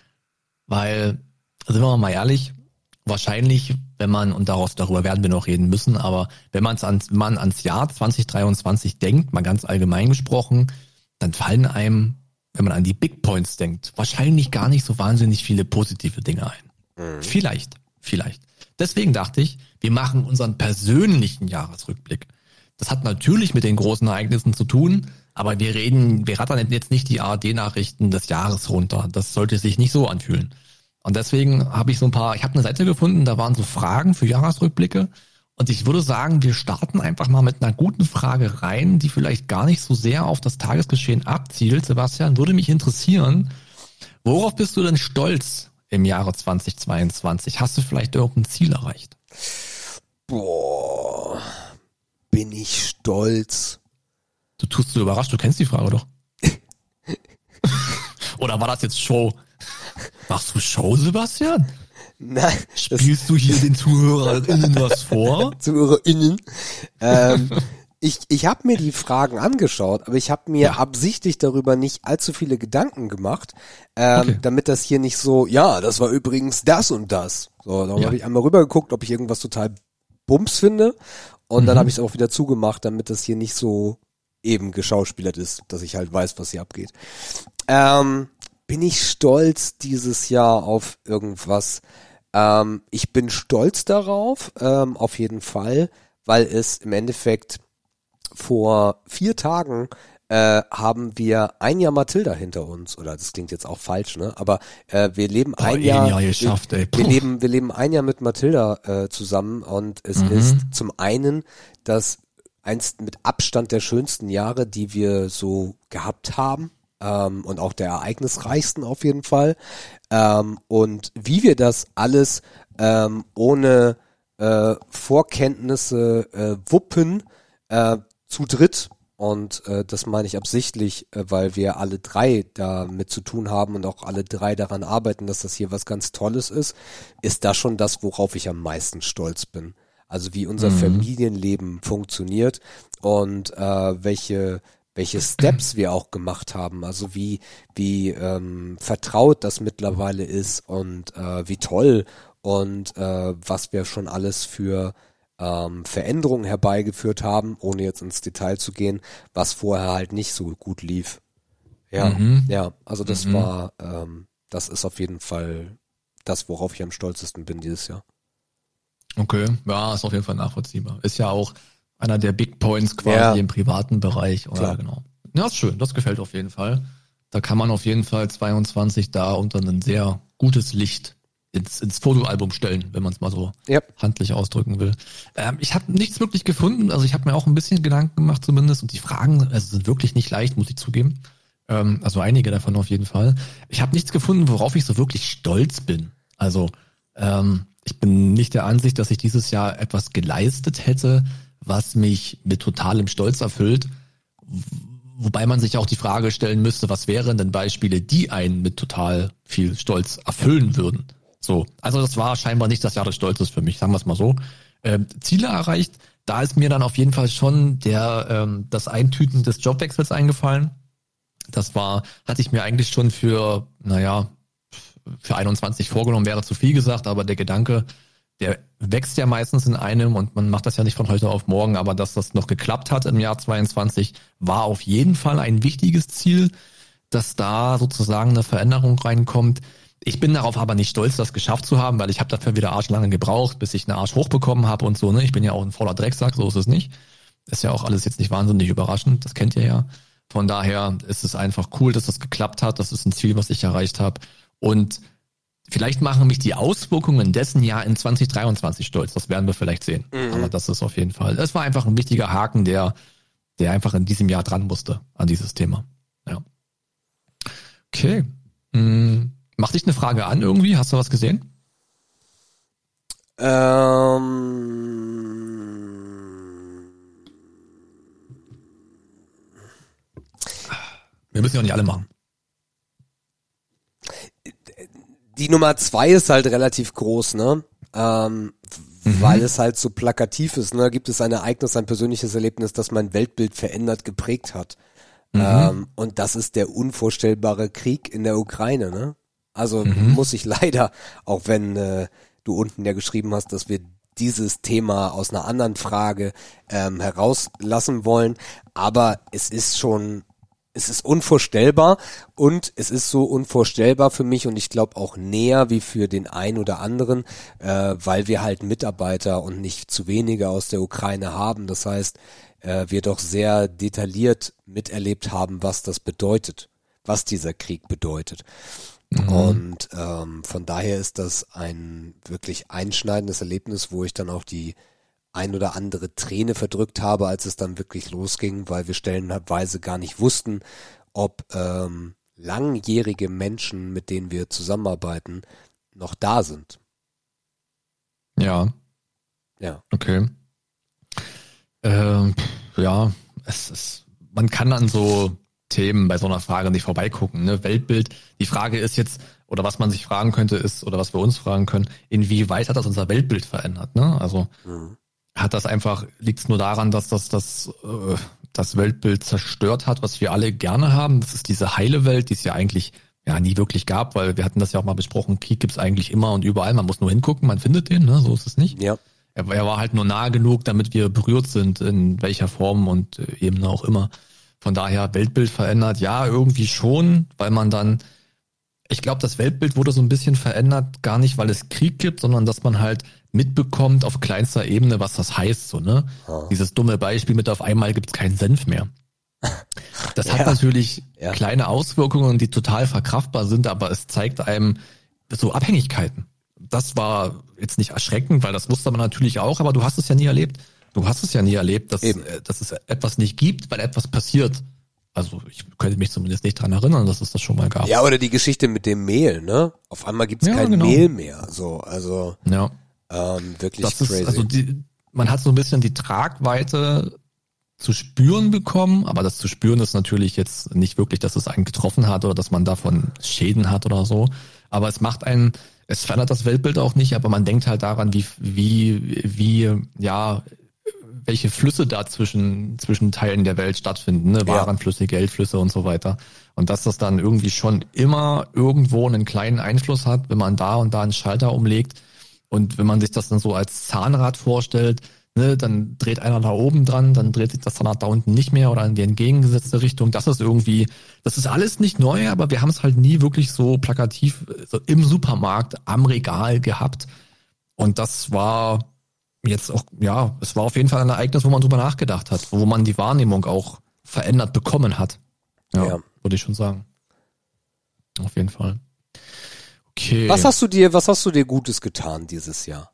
weil, sind wir mal ehrlich, wahrscheinlich, wenn man, und daraus, darüber werden wir noch reden müssen, aber wenn man's ans, man ans Jahr 2023 denkt, mal ganz allgemein gesprochen, dann fallen einem, wenn man an die Big Points denkt, wahrscheinlich gar nicht so wahnsinnig viele positive Dinge ein. Vielleicht, vielleicht. Deswegen dachte ich, wir machen unseren persönlichen Jahresrückblick. Das hat natürlich mit den großen Ereignissen zu tun, aber wir reden, wir rattern jetzt nicht die ARD-Nachrichten des Jahres runter. Das sollte sich nicht so anfühlen. Und deswegen habe ich so ein paar, ich habe eine Seite gefunden, da waren so Fragen für Jahresrückblicke. Und ich würde sagen, wir starten einfach mal mit einer guten Frage rein, die vielleicht gar nicht so sehr auf das Tagesgeschehen abzielt. Sebastian, würde mich interessieren, worauf bist du denn stolz im Jahre 2022? Hast du vielleicht irgendein Ziel erreicht? Boah, bin ich stolz. Du tust so überrascht, du kennst die Frage doch. Oder war das jetzt Show? Machst du Show, Sebastian? Nein, Spielst du hier den ZuhörerInnen was vor? ZuhörerInnen. Ähm, ich ich habe mir die Fragen angeschaut, aber ich habe mir Ja. absichtlich darüber nicht allzu viele Gedanken gemacht, ähm, Okay. damit das hier nicht so, ja, das war übrigens das und das. So, darum Ja. habe ich einmal rübergeguckt, ob ich irgendwas total Bums finde und Mhm. dann habe ich es auch wieder zugemacht, damit das hier nicht so eben geschauspielert ist, dass ich halt weiß, was hier abgeht. Ähm, bin ich stolz dieses Jahr auf irgendwas? Ähm, ich bin stolz darauf, ähm, auf jeden Fall, weil es im Endeffekt vor vier Tagen äh, haben wir ein Jahr Matilda hinter uns. Oder das klingt jetzt auch falsch, ne? Aber äh, wir leben Oh, ein ein Jahr. Jahr geschafft, ey. wir, wir leben, wir leben ein Jahr mit Matilda äh, zusammen und es ist zum einen das einst mit Abstand der schönsten Jahre, die wir so gehabt haben. Ähm, und auch der ereignisreichsten auf jeden Fall. Ähm, und wie wir das alles ähm, ohne äh, Vorkenntnisse äh, wuppen, äh, zu dritt. Und äh, das meine ich absichtlich, äh, weil wir alle drei damit zu tun haben und auch alle drei daran arbeiten, dass das hier was ganz Tolles ist, ist das schon das, worauf ich am meisten stolz bin. Also wie unser Familienleben funktioniert und äh, welche welche Steps wir auch gemacht haben, also wie wie ähm, vertraut das mittlerweile ist und äh, wie toll und äh, was wir schon alles für ähm, Veränderungen herbeigeführt haben, ohne jetzt ins Detail zu gehen, was vorher halt nicht so gut lief. Ja, Mhm. ja, also das war, ähm, das ist auf jeden Fall das, worauf ich am stolzesten bin dieses Jahr. Okay, ja, ist auf jeden Fall nachvollziehbar. Ist ja auch einer der Big Points quasi Ja. im privaten Bereich. Oder Klar. genau. Ja, ist schön, das gefällt auf jeden Fall. Da kann man auf jeden Fall 22 da unter ein sehr gutes Licht ins, ins Fotoalbum stellen, wenn man es mal so Ja. handlich ausdrücken will. Ähm, ich habe nichts wirklich gefunden, also ich habe mir auch ein bisschen Gedanken gemacht zumindest und die Fragen also sind wirklich nicht leicht, muss ich zugeben. Ähm, also einige davon auf jeden Fall. Ich habe nichts gefunden, worauf ich so wirklich stolz bin. Also ähm, ich bin nicht der Ansicht, dass ich dieses Jahr etwas geleistet hätte, was mich mit totalem Stolz erfüllt. wobei man sich auch die Frage stellen müsste, was wären denn Beispiele, die einen mit total viel Stolz erfüllen würden? So, also das war scheinbar nicht das Jahr des Stolzes für mich, sagen wir es mal so. Ähm, Ziele erreicht, da ist mir dann auf jeden Fall schon der ähm, das Eintüten des Jobwechsels eingefallen. Das war, hatte ich mir eigentlich schon für, naja, für 21 vorgenommen, wäre zu viel gesagt, aber der Gedanke, der wächst ja meistens in einem und man macht das ja nicht von heute auf morgen, aber dass das noch geklappt hat im Jahr 22, war auf jeden Fall ein wichtiges Ziel, dass da sozusagen eine Veränderung reinkommt. Ich bin darauf aber nicht stolz, das geschafft zu haben, weil ich habe dafür wieder arschlange gebraucht, bis ich einen Arsch hochbekommen habe und so. Ne? Ich bin ja auch ein voller Drecksack, so ist es nicht. Ist ja auch alles jetzt nicht wahnsinnig überraschend, das kennt ihr ja. Von daher ist es einfach cool, dass das geklappt hat. Das ist ein Ziel, was ich erreicht habe. Und Vielleicht machen mich die Auswirkungen dessen ja in 2023 stolz. Das werden wir vielleicht sehen. Mhm. Aber das ist auf jeden Fall. Es war einfach ein wichtiger Haken, der, der einfach in diesem Jahr dran musste an dieses Thema. Ja. Okay. Hm. Macht dich eine Frage an irgendwie? Hast du was gesehen? Ähm. Wir müssen ja nicht alle machen. Die Nummer zwei ist halt relativ groß, ne? Ähm, mhm. Weil es halt so plakativ ist, ne? Gibt es ein Ereignis, ein persönliches Erlebnis, das mein Weltbild verändert, geprägt hat. Mhm. Ähm, und das ist der unvorstellbare Krieg in der Ukraine, ne? Also mhm. muss ich leider, auch wenn äh, du unten ja geschrieben hast, dass wir dieses Thema aus einer anderen Frage ähm, herauslassen wollen, aber es ist schon es ist unvorstellbar und es ist so unvorstellbar für mich und ich glaube auch näher wie für den einen oder anderen, äh, weil wir halt Mitarbeiter und nicht zu wenige aus der Ukraine haben. Das heißt, äh, wir doch sehr detailliert miterlebt haben, was das bedeutet, was dieser Krieg bedeutet. Mhm. Und ähm, von daher ist das ein wirklich einschneidendes Erlebnis, wo ich dann auch die ein oder andere Träne verdrückt habe, als es dann wirklich losging, weil wir stellenweise gar nicht wussten, ob ähm, langjährige Menschen, mit denen wir zusammenarbeiten, noch da sind. Ja. Ja. Okay. Ähm, ja, es ist, man kann an so Themen bei so einer Frage nicht vorbeigucken. Ne? Weltbild, die Frage ist jetzt, oder was man sich fragen könnte, ist, oder was wir uns fragen können, inwieweit hat das unser Weltbild verändert? Ne? Also mhm hat das einfach, liegt es nur daran, dass das das, äh, das Weltbild zerstört hat, was wir alle gerne haben. Das ist diese heile Welt, die es ja eigentlich ja nie wirklich gab, weil wir hatten das ja auch mal besprochen, Krieg gibt's eigentlich immer und überall, man muss nur hingucken, man findet den, ne? so ist es nicht. Ja. Er, er war halt nur nahe genug, damit wir berührt sind, in welcher Form und äh, eben auch immer. Von daher Weltbild verändert, ja, irgendwie schon, weil man dann, ich glaube, das Weltbild wurde so ein bisschen verändert, gar nicht, weil es Krieg gibt, sondern dass man halt mitbekommt auf kleinster Ebene, was das heißt, so, ne? Oh. Dieses dumme Beispiel mit auf einmal gibt's keinen Senf mehr. Das ja. hat natürlich ja. kleine Auswirkungen, die total verkraftbar sind, aber es zeigt einem so Abhängigkeiten. Das war jetzt nicht erschreckend, weil das wusste man natürlich auch, aber du hast es ja nie erlebt. Du hast es ja nie erlebt, dass, Eben. Äh, dass es etwas nicht gibt, weil etwas passiert. Also ich könnte mich zumindest nicht dran erinnern, dass es das schon mal gab. Ja, oder die Geschichte mit dem Mehl, ne? Auf einmal gibt's ja, kein genau. Mehl mehr. So, also. Ja. Ähm, wirklich das crazy. Ist, also die, man hat so ein bisschen die Tragweite zu spüren bekommen, aber das zu spüren ist natürlich jetzt nicht wirklich, dass es einen getroffen hat oder dass man davon Schäden hat oder so. Aber es macht einen, es verändert das Weltbild auch nicht, aber man denkt halt daran, wie, wie, wie, ja, welche Flüsse da zwischen, zwischen Teilen der Welt stattfinden, ne? Warenflüsse, Geldflüsse und so weiter. Und dass das dann irgendwie schon immer irgendwo einen kleinen Einfluss hat, wenn man da und da einen Schalter umlegt, und wenn man sich das dann so als Zahnrad vorstellt, ne, dann dreht einer da oben dran, dann dreht sich das Zahnrad da unten nicht mehr oder in die entgegengesetzte Richtung. Das ist irgendwie, das ist alles nicht neu, aber wir haben es halt nie wirklich so plakativ so im Supermarkt am Regal gehabt. Und das war jetzt auch, ja, es war auf jeden Fall ein Ereignis, wo man drüber nachgedacht hat, wo man die Wahrnehmung auch verändert bekommen hat. Ja, ja. würde ich schon sagen. Auf jeden Fall. Okay. Was hast du dir, was hast du dir Gutes getan dieses Jahr?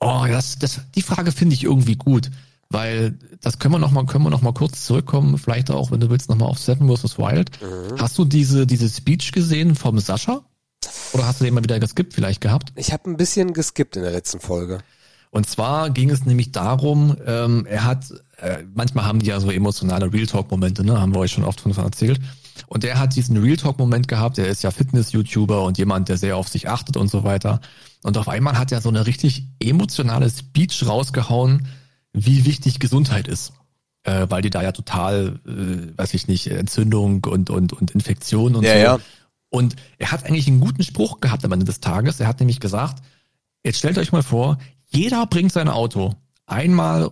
Oh, das, das, die Frage finde ich irgendwie gut, weil das können wir noch mal, können wir noch mal kurz zurückkommen, vielleicht auch, wenn du willst, noch mal auf Seven vs. Wild. Mhm. Hast du diese, diese Speech gesehen vom Sascha? Oder hast du den mal wieder geskippt vielleicht gehabt? Ich habe ein bisschen geskippt in der letzten Folge. Und zwar ging es nämlich darum, ähm, er hat äh, manchmal haben die ja so emotionale Real Talk-Momente, ne? Haben wir euch schon oft von erzählt. Und der hat diesen Real Talk-Moment gehabt, der ist ja Fitness-YouTuber und jemand, der sehr auf sich achtet und so weiter. Und auf einmal hat er so eine richtig emotionale Speech rausgehauen, wie wichtig Gesundheit ist. Äh, weil die da ja total, äh, weiß ich nicht, Entzündung und, und, und Infektion und Ja, so. ja. Und er hat eigentlich einen guten Spruch gehabt am Ende des Tages. Er hat nämlich gesagt, jetzt stellt euch mal vor, jeder bringt sein Auto einmal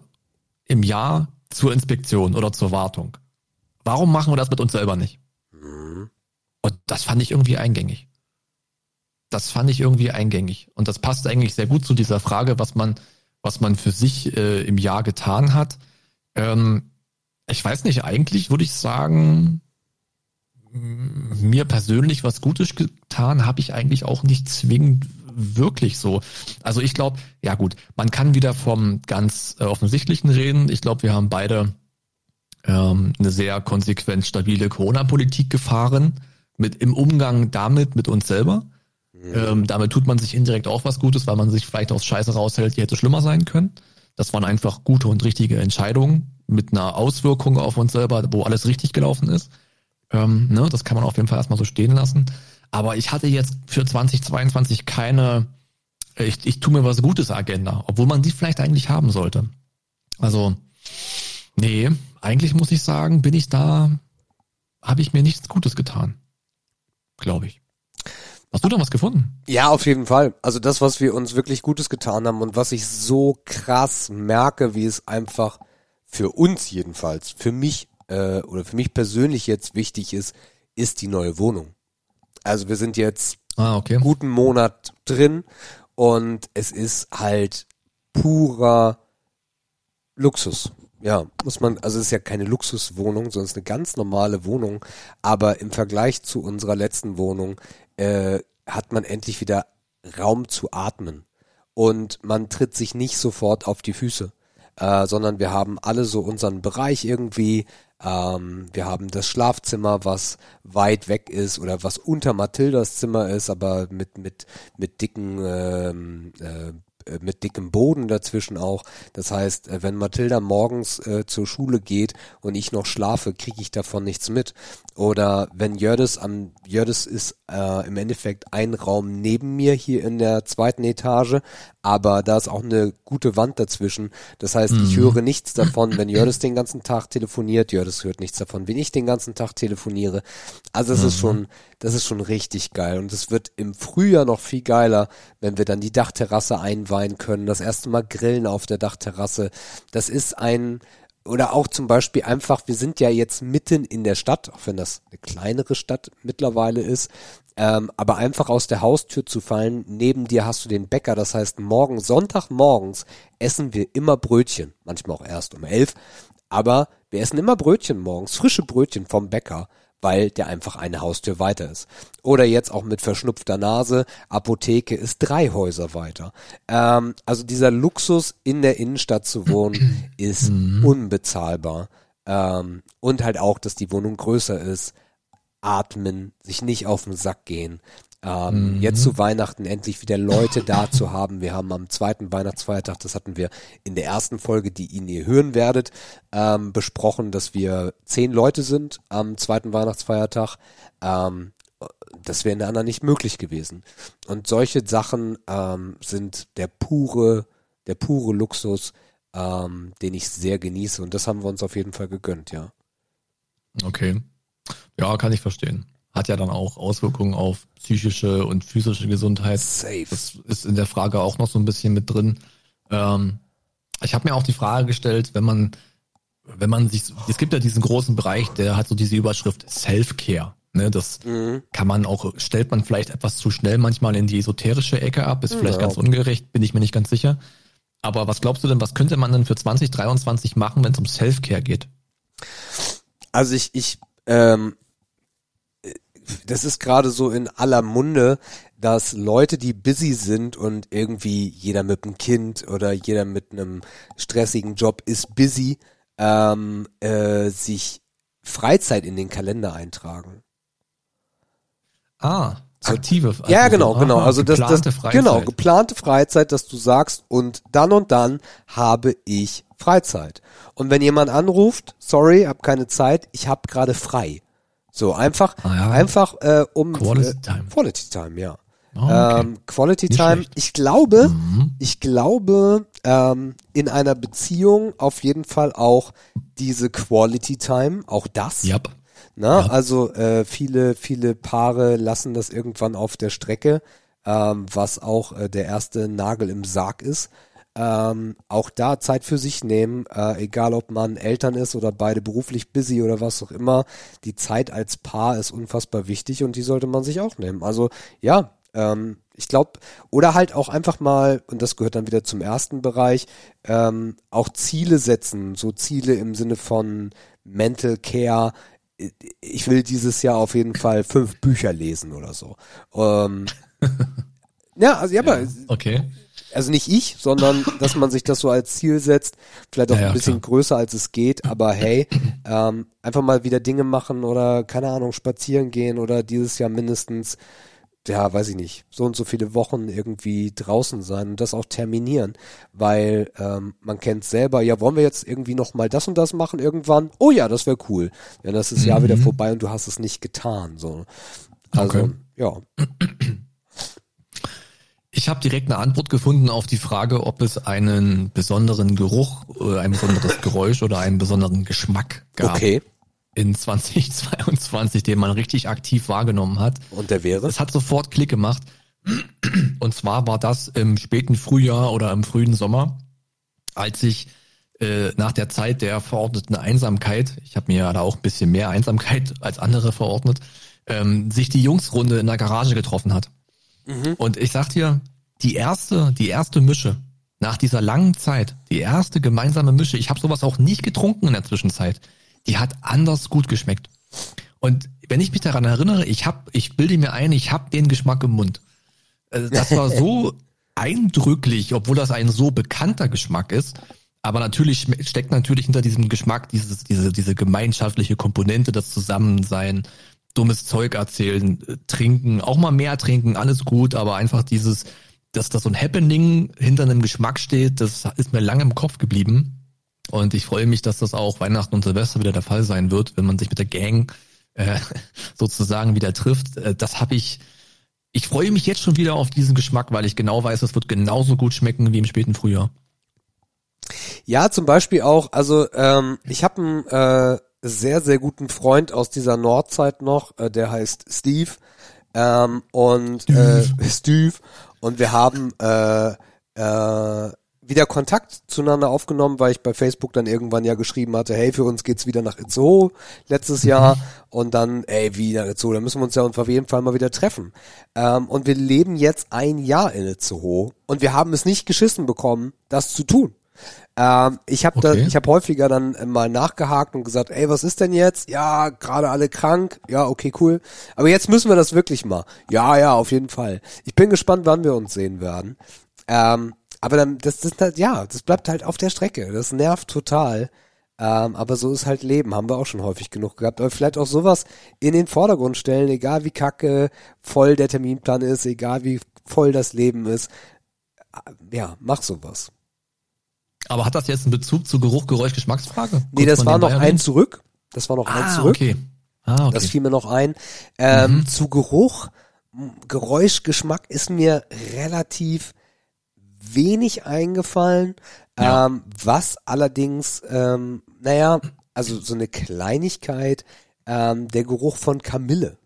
im Jahr zur Inspektion oder zur Wartung. Warum machen wir das mit uns selber nicht? Und das fand ich irgendwie eingängig. Das fand ich irgendwie eingängig. Und das passt eigentlich sehr gut zu dieser Frage, was man, was man für sich äh, im Jahr getan hat. Ähm, ich weiß nicht, eigentlich würde ich sagen, mir persönlich was Gutes getan habe ich eigentlich auch nicht zwingend wirklich so. Also ich glaube, ja gut, man kann wieder vom ganz äh, offensichtlichen reden. Ich glaube, wir haben beide ähm, eine sehr konsequent stabile Corona-Politik gefahren mit im Umgang damit mit uns selber. Ähm, damit tut man sich indirekt auch was Gutes, weil man sich vielleicht aus Scheiße raushält, die hätte schlimmer sein können. Das waren einfach gute und richtige Entscheidungen mit einer Auswirkung auf uns selber, wo alles richtig gelaufen ist. Ähm, ne, das kann man auf jeden Fall erstmal so stehen lassen. Aber ich hatte jetzt für 2022 keine, ich, ich tue mir was Gutes Agenda, obwohl man die vielleicht eigentlich haben sollte. Also, nee, eigentlich muss ich sagen, bin ich da, habe ich mir nichts Gutes getan. Glaube ich. Hast du da was gefunden? Ja, auf jeden Fall. Also das, was wir uns wirklich Gutes getan haben und was ich so krass merke, wie es einfach für uns jedenfalls, für mich äh, oder für mich persönlich jetzt wichtig ist, ist die neue Wohnung. Also wir sind jetzt Ah, okay. guten Monat drin und es ist halt purer Luxus. Ja, muss man, also es ist ja keine Luxuswohnung, sondern es ist eine ganz normale Wohnung, aber im Vergleich zu unserer letzten Wohnung äh, hat man endlich wieder Raum zu atmen und man tritt sich nicht sofort auf die Füße, äh, sondern wir haben alle so unseren Bereich irgendwie. Ähm, wir haben das Schlafzimmer, was weit weg ist oder was unter Mathildas Zimmer ist, aber mit mit mit dicken ähm, äh, mit dickem Boden dazwischen auch. Das heißt, äh, wenn Mathilda morgens äh, zur Schule geht und ich noch schlafe, kriege ich davon nichts mit. Oder wenn Jördes am Jördes ist äh, im Endeffekt ein Raum neben mir hier in der zweiten Etage, aber da ist auch eine gute Wand dazwischen. Das heißt, ich höre nichts davon, wenn Jördes den ganzen Tag telefoniert. Jördes hört nichts davon, wenn ich den ganzen Tag telefoniere. Also es ist schon, das ist schon richtig geil. Und es wird im Frühjahr noch viel geiler, wenn wir dann die Dachterrasse einweihen können. Das erste Mal grillen auf der Dachterrasse. Das ist ein, oder auch zum Beispiel einfach, wir sind ja jetzt mitten in der Stadt, auch wenn das eine kleinere Stadt mittlerweile ist, ähm, aber einfach aus der Haustür zu fallen, neben dir hast du den Bäcker, das heißt morgen, Sonntagmorgens essen wir immer Brötchen, manchmal auch erst um elf, aber wir essen immer Brötchen morgens, frische Brötchen vom Bäcker, weil der einfach eine Haustür weiter ist. Oder jetzt auch mit verschnupfter Nase, Apotheke ist drei Häuser weiter. Ähm, also dieser Luxus in der Innenstadt zu wohnen ist unbezahlbar. Ähm, und halt auch, dass die Wohnung größer ist, atmen, sich nicht auf den Sack gehen. Ähm, Jetzt zu Weihnachten endlich wieder Leute da zu haben. Wir haben am zweiten Weihnachtsfeiertag, das hatten wir in der ersten Folge, die ihn ihr hören werdet, ähm, besprochen, dass wir zehn Leute sind am zweiten Weihnachtsfeiertag. Ähm, das wäre in der anderen nicht möglich gewesen. Und solche Sachen ähm, sind der pure, der pure Luxus, ähm, den ich sehr genieße. Und das haben wir uns auf jeden Fall gegönnt, ja. Okay. Ja, kann ich verstehen. Hat ja dann auch Auswirkungen auf psychische und physische Gesundheit. Safe. Das ist in der Frage auch noch so ein bisschen mit drin. Ähm, ich habe mir auch die Frage gestellt, wenn man, wenn man sich, es gibt ja diesen großen Bereich, der hat so diese Überschrift Self-Care. Ne, das Mhm. kann man auch, stellt man vielleicht etwas zu schnell manchmal in die esoterische Ecke ab, ist vielleicht Ja. ganz ungerecht, bin ich mir nicht ganz sicher. Aber was glaubst du denn, was könnte man denn für 2023 machen, wenn es um Self-Care geht? Also ich, ich, ähm, das ist gerade so in aller Munde, dass Leute, die busy sind und irgendwie jeder mit einem Kind oder jeder mit einem stressigen Job ist busy, ähm, äh, sich Freizeit in den Kalender eintragen. Ah, So, Aktive. Also ja, genau, genau. Also das, das, Freizeit. genau, geplante Freizeit, dass du sagst, und dann und dann habe ich Freizeit. Und wenn jemand anruft, sorry, hab keine Zeit, ich habe gerade frei. So einfach, Ah, ja. einfach äh, um Quality äh, Time. Quality Time, ja. Ah, okay. Ähm, Quality Nicht Time. schlecht. Mhm. Ich glaube, ich glaube, ähm, in einer Beziehung auf jeden Fall auch diese Quality Time, auch das. Yep. Na, Ja. also äh, viele, viele Paare lassen das irgendwann auf der Strecke, ähm, was auch äh, der erste Nagel im Sarg ist. Ähm, auch da Zeit für sich nehmen, äh, egal ob man Eltern ist oder beide beruflich busy oder was auch immer. Die Zeit als Paar ist unfassbar wichtig und die sollte man sich auch nehmen. Also ja, ähm, ich glaube, oder halt auch einfach mal, und das gehört dann wieder zum ersten Bereich, ähm, auch Ziele setzen, so Ziele im Sinne von Mental Care, ich will dieses Jahr auf jeden Fall fünf Bücher lesen oder so. Ähm, ja, also ja, aber Okay. Also nicht ich, sondern dass man sich das so als Ziel setzt, vielleicht auch Ja, ja, ein bisschen klar. größer als es geht, aber hey, ähm, einfach mal wieder Dinge machen oder keine Ahnung, spazieren gehen oder dieses Jahr mindestens, ja, weiß ich nicht, so und so viele Wochen irgendwie draußen sein und das auch terminieren, weil ähm, man kennt selber, ja, wollen wir jetzt irgendwie noch mal das und das machen irgendwann? Oh ja, das wäre cool. Ja, das ist Jahr wieder vorbei und du hast es nicht getan, so. Also, Okay. ja. Ich habe direkt eine Antwort gefunden auf die Frage, ob es einen besonderen Geruch oder ein besonderes Geräusch oder einen besonderen Geschmack gab Okay. in 2022, den man richtig aktiv wahrgenommen hat. Und der wäre? Es hat sofort Klick gemacht. Und zwar war das im späten Frühjahr oder im frühen Sommer, als ich äh, nach der Zeit der verordneten Einsamkeit, ich habe mir ja da auch ein bisschen mehr Einsamkeit als andere verordnet, ähm, sich die Jungsrunde in der Garage getroffen hat. Und ich sag dir, die erste, die erste Mische nach dieser langen Zeit, die erste gemeinsame Mische, ich habe sowas auch nicht getrunken in der Zwischenzeit, die hat anders gut geschmeckt. Und wenn ich mich daran erinnere, ich hab, ich bilde mir ein, ich habe den Geschmack im Mund. Also das war so eindrücklich, obwohl das ein so bekannter Geschmack ist. Aber natürlich steckt natürlich hinter diesem Geschmack dieses, diese, diese gemeinschaftliche Komponente, das Zusammensein, dummes Zeug erzählen, äh, trinken, auch mal mehr trinken, alles gut, aber einfach dieses, dass da so ein Happening hinter einem Geschmack steht, das ist mir lange im Kopf geblieben. Und ich freue mich, dass das auch Weihnachten und Silvester wieder der Fall sein wird, wenn man sich mit der Gang äh, sozusagen wieder trifft. Äh, das habe ich. Ich freue mich jetzt schon wieder auf diesen Geschmack, weil ich genau weiß, es wird genauso gut schmecken wie im späten Frühjahr. Ja, zum Beispiel auch, also ähm, ich habe einen äh, sehr, sehr guten Freund aus dieser Nordzeit noch, äh, der heißt Steve. Ähm, und Steve. Äh, Steve. Und wir haben äh, äh, wieder Kontakt zueinander aufgenommen, weil ich bei Facebook dann irgendwann ja geschrieben hatte, hey, für uns geht's wieder nach Itzehoe letztes Jahr und dann, ey, wie nach Itzehoe, da müssen wir uns ja auf jeden Fall mal wieder treffen. Ähm, und wir leben jetzt ein Jahr in Itzehoe und wir haben es nicht geschissen bekommen, das zu tun. Ähm, ich habe da, Okay. ich habe häufiger dann mal nachgehakt und gesagt, ey, was ist denn jetzt? Ja, gerade alle krank. Ja, okay, cool. Aber jetzt müssen wir das wirklich mal. Ja, ja, auf jeden Fall. Ich bin gespannt, wann wir uns sehen werden. Ähm, aber dann, das, das, das, ja, das bleibt halt auf der Strecke. Das nervt total. Ähm, aber so ist halt Leben, haben wir auch schon häufig genug gehabt. Aber vielleicht auch sowas in den Vordergrund stellen, egal wie kacke voll der Terminplan ist, egal wie voll das Leben ist. Ja, mach sowas. Aber hat das jetzt einen Bezug zu Geruch, Geräusch, Geschmacksfrage? Nee, das war noch ein erwähnen? zurück. Das war noch ein Ah, zurück. okay. Ah, okay. Das fiel mir noch ein. Ähm, Zu Geruch, Geräusch, Geschmack ist mir relativ wenig eingefallen. Ja. Ähm, was allerdings, ähm, naja, also so eine Kleinigkeit, ähm, der Geruch von Kamille.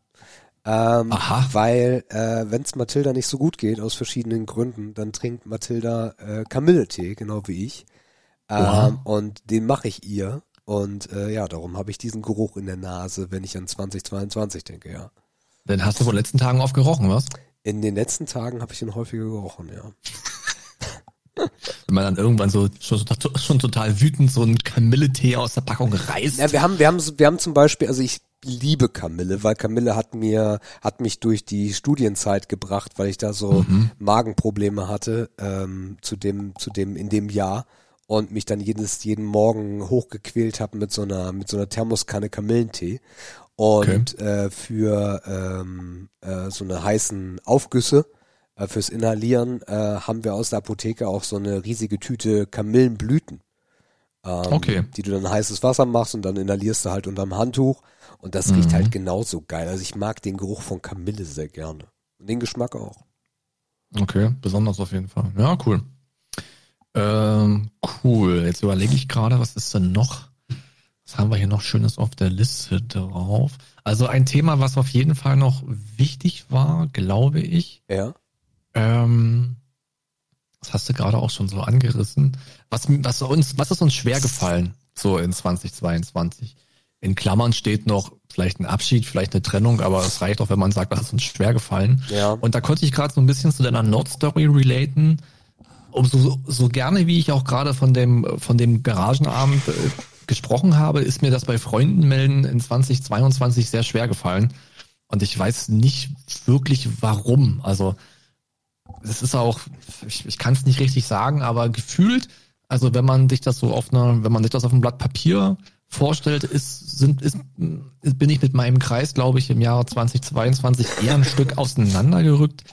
Ähm, Aha. Weil äh, wenn es Mathilda nicht so gut geht, aus verschiedenen Gründen, dann trinkt Mathilda äh, Kamilletee, genau wie ich. Ähm, und den mache ich ihr. Und äh, ja, darum habe ich diesen Geruch in der Nase, wenn ich an 2022 denke, ja. Dann hast du vor den letzten Tagen oft gerochen, was? In den letzten Tagen habe ich ihn häufiger gerochen, ja. Wenn man dann irgendwann so schon, schon total wütend so einen Kamilletee aus der Packung reißt. Ja, wir haben, wir haben, wir haben zum Beispiel, also ich liebe Kamille, weil Kamille hat mir, hat mich durch die Studienzeit gebracht, weil ich da so Magenprobleme hatte, ähm, zu dem, zu dem, in dem Jahr. und mich dann jedes, jeden Morgen hochgequält habe mit so einer, mit so einer Thermoskanne Kamillentee. Und okay. äh, für ähm, äh, so eine heißen Aufgüsse äh, fürs Inhalieren äh, haben wir aus der Apotheke auch so eine riesige Tüte Kamillenblüten. Ähm, okay. Die du dann heißes Wasser machst und dann inhalierst du halt unterm Handtuch. Und das mhm. riecht halt genauso geil. Also ich mag den Geruch von Kamille sehr gerne. Und den Geschmack auch. Okay, besonders auf jeden Fall. Ja, cool. Ähm, cool. Jetzt überlege ich gerade, was ist denn noch? Was haben wir hier noch Schönes auf der Liste drauf? Also ein Thema, was auf jeden Fall noch wichtig war, glaube ich. Ja. Ähm, das hast du gerade auch schon so angerissen. Was, was uns, was ist uns schwer gefallen, so in 2022? In Klammern steht noch vielleicht ein Abschied, vielleicht eine Trennung, aber es reicht auch, wenn man sagt, was ist uns schwer gefallen. Ja. Und da konnte ich gerade so ein bisschen zu deiner Nordstory relaten. Umso so gerne, wie ich auch gerade von dem, von dem Garagenabend äh, gesprochen habe, ist mir das bei Freunden melden in 2022 sehr schwer gefallen. Und ich weiß nicht wirklich warum. Also es ist auch, ich, ich kann es nicht richtig sagen, aber gefühlt, also wenn man sich das so auf einer, wenn man sich das auf einem Blatt Papier vorstellt, ist, sind, ist, bin ich mit meinem Kreis, glaube ich, im Jahre 2022 eher ein Stück auseinandergerückt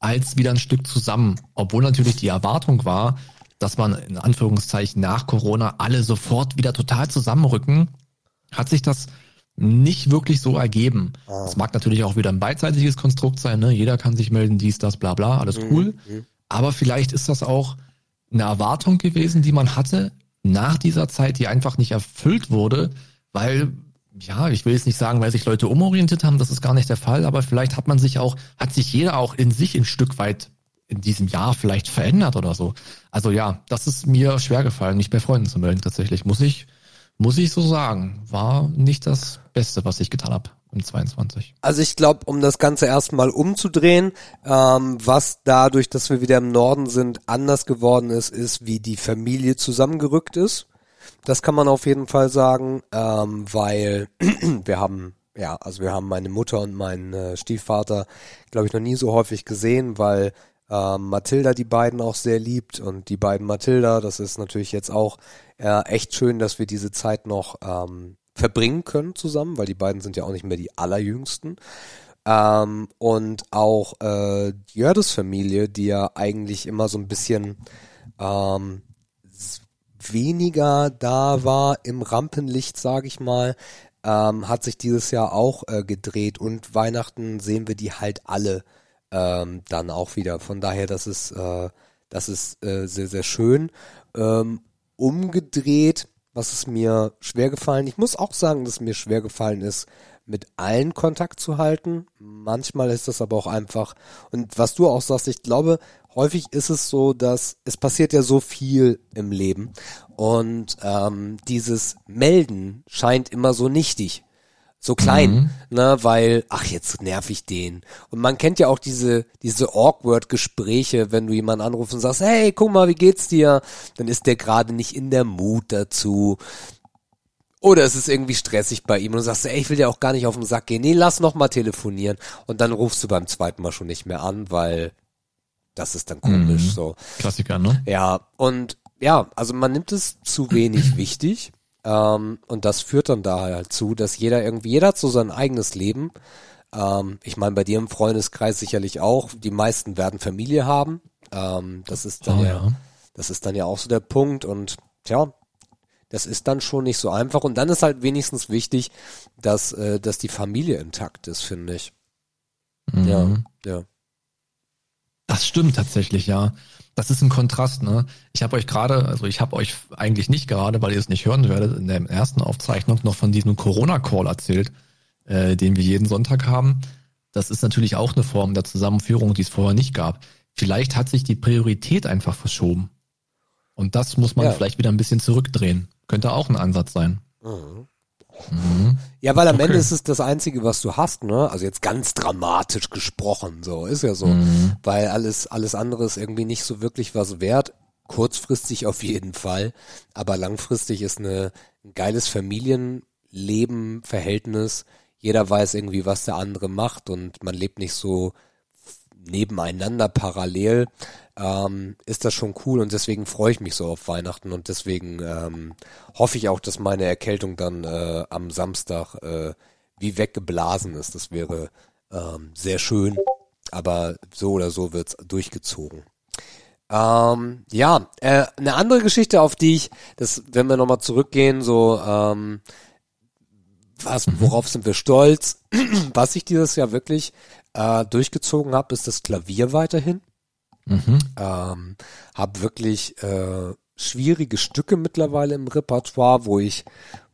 als wieder ein Stück zusammen. Obwohl natürlich die Erwartung war, dass man in Anführungszeichen nach Corona alle sofort wieder total zusammenrücken, hat sich das nicht wirklich so ergeben. Ah. Es mag natürlich auch wieder ein beidseitiges Konstrukt sein, ne? Jeder kann sich melden, dies, das, bla bla, alles mhm, cool. Mhm. Aber vielleicht ist das auch eine Erwartung gewesen, die man hatte nach dieser Zeit, die einfach nicht erfüllt wurde, weil, ja, ich will jetzt nicht sagen, weil sich Leute umorientiert haben, das ist gar nicht der Fall, aber vielleicht hat man sich auch, hat sich jeder auch in sich ein Stück weit in diesem Jahr vielleicht verändert oder so. Also ja, das ist mir schwer gefallen, nicht bei Freunden zu melden tatsächlich, muss ich, muss ich so sagen. War nicht das Beste, was ich getan habe im 22. Also ich glaube, um das Ganze erstmal umzudrehen, ähm, was dadurch, dass wir wieder im Norden sind, anders geworden ist, ist, wie die Familie zusammengerückt ist. Das kann man auf jeden Fall sagen, ähm, weil wir haben ja, also wir haben meine Mutter und meinen äh, Stiefvater, glaube ich, noch nie so häufig gesehen, weil ähm, Mathilda die beiden auch sehr liebt und die beiden Mathilda, das ist natürlich jetzt auch äh, echt schön, dass wir diese Zeit noch ähm, verbringen können zusammen, weil die beiden sind ja auch nicht mehr die allerjüngsten. Ähm, und auch äh, Jördes Familie, die ja eigentlich immer so ein bisschen ähm, weniger da war im Rampenlicht, sage ich mal, ähm, hat sich dieses Jahr auch äh, gedreht und Weihnachten sehen wir die halt alle ähm, dann auch wieder. Von daher, das ist, äh, das ist äh, sehr, sehr schön. Ähm, umgedreht, was ist mir schwer gefallen? Ich muss auch sagen, dass mir schwer gefallen ist, mit allen Kontakt zu halten. Manchmal ist das aber auch einfach, und was du auch sagst, ich glaube, häufig ist es so, dass es passiert ja so viel im Leben und ähm, dieses Melden scheint immer so nichtig so klein, mhm. ne, weil, ach, jetzt nerv ich den. Und man kennt ja auch diese, diese awkward Gespräche, wenn du jemanden anrufst und sagst, hey, guck mal, wie geht's dir? Dann ist der gerade nicht in der Mut dazu. Oder es ist irgendwie stressig bei ihm und du sagst, ey, ich will dir auch gar nicht auf den Sack gehen. Nee, lass noch mal telefonieren. Und dann rufst du beim zweiten Mal schon nicht mehr an, weil das ist dann komisch, mhm. so. Klassiker, ne? Ja, und ja, also man nimmt es zu wenig wichtig. Ähm, und das führt dann da halt zu, dass jeder irgendwie, jeder hat so sein eigenes Leben. Ähm, ich meine, bei dir im Freundeskreis sicherlich auch. Die meisten werden Familie haben. Ähm, das ist dann oh, ja, ja, das ist dann ja auch so der Punkt. Und tja, das ist dann schon nicht so einfach. Und dann ist halt wenigstens wichtig, dass, äh, dass die Familie intakt ist, finde ich. Mhm. Ja, ja. Das stimmt tatsächlich, ja das ist ein Kontrast, ne? Ich habe euch gerade, also ich habe euch eigentlich nicht gerade, weil ihr es nicht hören werdet, in der ersten Aufzeichnung noch von diesem Corona-Call erzählt, äh, den wir jeden Sonntag haben. Das ist natürlich auch eine Form der Zusammenführung, die es vorher nicht gab. Vielleicht hat sich die Priorität einfach verschoben. Und das muss man ja. vielleicht wieder ein bisschen zurückdrehen. Könnte auch ein Ansatz sein. Mhm. Mhm. Ja, weil am okay. Ende ist es das Einzige, was du hast, ne? Also jetzt ganz dramatisch gesprochen, so ist ja so. Mhm. Weil alles, alles andere ist irgendwie nicht so wirklich was wert. Kurzfristig auf jeden Fall, aber langfristig ist eine, ein geiles Familienleben, Verhältnis. Jeder weiß irgendwie, was der andere macht und man lebt nicht so nebeneinander parallel. Ähm, ist das schon cool und deswegen freue ich mich so auf Weihnachten und deswegen ähm, hoffe ich auch, dass meine Erkältung dann äh, am Samstag äh, wie weggeblasen ist. Das wäre ähm, sehr schön, aber so oder so wird's durchgezogen. Ähm, ja, äh, eine andere Geschichte, auf die ich, das, wenn wir nochmal zurückgehen, so, ähm, was, mhm. worauf sind wir stolz? was ich dieses Jahr wirklich äh, durchgezogen habe, ist das Klavier weiterhin. Mhm. Ähm, hab wirklich äh, schwierige Stücke mittlerweile im Repertoire, wo ich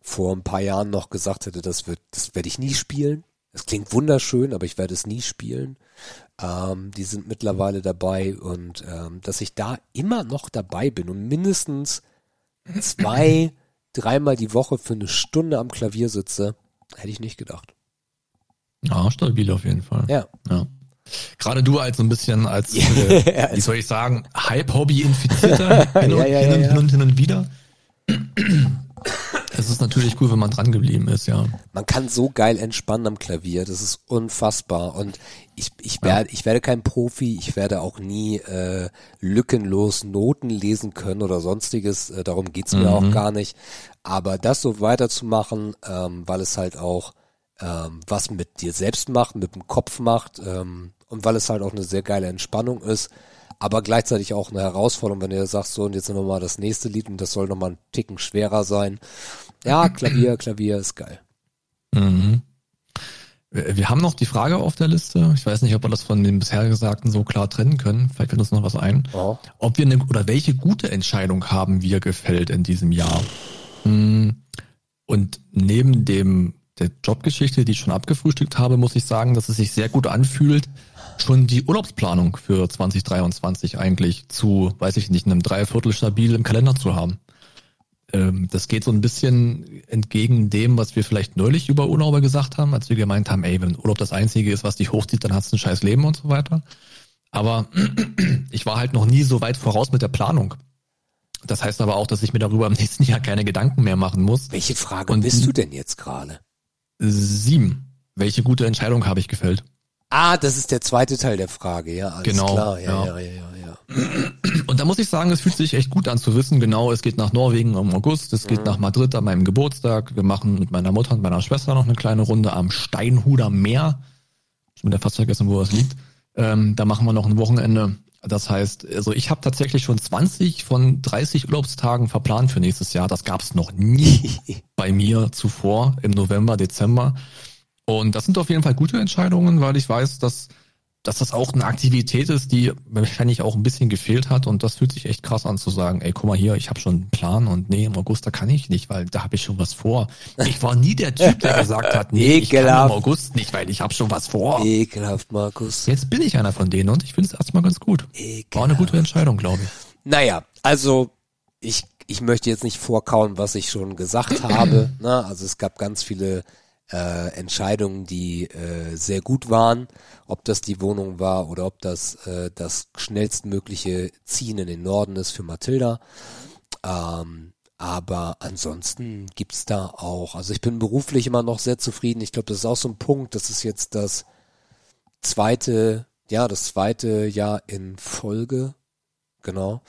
vor ein paar Jahren noch gesagt hätte, das wird, das werde ich nie spielen. Es klingt wunderschön, aber ich werde es nie spielen. Ähm, die sind mittlerweile dabei und ähm, dass ich da immer noch dabei bin und mindestens zwei, dreimal die Woche für eine Stunde am Klavier sitze, hätte ich nicht gedacht. Ja, stabil auf jeden Fall. Ja. ja. Gerade du als so ein bisschen als, äh, wie soll ich sagen, Hype-Hobby-Infizierter hin, ja, ja, hin, hin, und, hin und wieder. Es ist natürlich cool, wenn man dran geblieben ist, ja. Man kann so geil entspannen am Klavier, das ist unfassbar. Und ich, ich werde, ja. ich werde kein Profi, ich werde auch nie äh, lückenlos Noten lesen können oder sonstiges. Äh, darum geht's mir mhm. auch gar nicht. Aber das so weiterzumachen, ähm, weil es halt auch ähm, was mit dir selbst macht, mit dem Kopf macht ähm, und weil es halt auch eine sehr geile Entspannung ist aber gleichzeitig auch eine Herausforderung, wenn du sagst, so und jetzt nehmen wir mal das nächste Lied und das soll nochmal einen Ticken schwerer sein. Ja, Klavier, Klavier ist geil. Mhm. Wir haben noch die Frage auf der Liste. Ich weiß nicht, ob wir das von den bisher Gesagten so klar trennen können. Vielleicht fällt uns noch was ein. Oh. Ob wir eine, oder welche gute Entscheidung haben wir gefällt in diesem Jahr? Hm. Und neben dem, der Jobgeschichte, die ich schon abgefrühstückt habe, muss ich sagen, dass es sich sehr gut anfühlt, schon die Urlaubsplanung für 2023 eigentlich zu, weiß ich nicht, einem Dreiviertel stabil im Kalender zu haben. Ähm, das geht so ein bisschen entgegen dem, was wir vielleicht neulich über Urlauber gesagt haben, als wir gemeint haben, ey, wenn Urlaub das Einzige ist, was dich hochzieht, dann hast du ein scheiß Leben und so weiter. Aber ich war halt noch nie so weit voraus mit der Planung. Das heißt aber auch, dass ich mir darüber im nächsten Jahr keine Gedanken mehr machen muss. Welche Frage und bist du denn jetzt gerade? Sieben. Welche gute Entscheidung habe ich gefällt? Ah, das ist der zweite Teil der Frage, ja, alles genau, klar. Ja, ja, ja, ja, ja. Und da muss ich sagen, es fühlt sich echt gut an zu wissen, genau, es geht nach Norwegen im August, es geht mhm. nach Madrid an meinem Geburtstag, wir machen mit meiner Mutter und meiner Schwester noch eine kleine Runde am Steinhuder Meer. Ich bin ja fast vergessen, wo das liegt. Ähm, da machen wir noch ein Wochenende. Das heißt, also ich habe tatsächlich schon 20 von 30 Urlaubstagen verplant für nächstes Jahr. Das gab es noch nie bei mir zuvor im November, Dezember. Und das sind auf jeden Fall gute Entscheidungen, weil ich weiß, dass, dass das auch eine Aktivität ist, die wahrscheinlich auch ein bisschen gefehlt hat. Und das fühlt sich echt krass an zu sagen, ey, guck mal hier, ich habe schon einen Plan und nee, im August, da kann ich nicht, weil da habe ich schon was vor. Ich war nie der Typ, der gesagt hat, nee, ich kann im August nicht, weil ich habe schon was vor. Ekelhaft, Markus. Jetzt bin ich einer von denen und ich finde es erstmal ganz gut. Ekelhaft. War eine gute Entscheidung, glaube ich. Naja, also ich, ich möchte jetzt nicht vorkauen, was ich schon gesagt habe. Ne? Also es gab ganz viele äh, Entscheidungen, die äh, sehr gut waren, ob das die Wohnung war oder ob das äh, das schnellstmögliche Ziehen in den Norden ist für Mathilda. Ähm, aber ansonsten gibt's da auch, also ich bin beruflich immer noch sehr zufrieden. Ich glaube, das ist auch so ein Punkt, das ist jetzt das zweite, ja, das zweite Jahr in Folge, genau.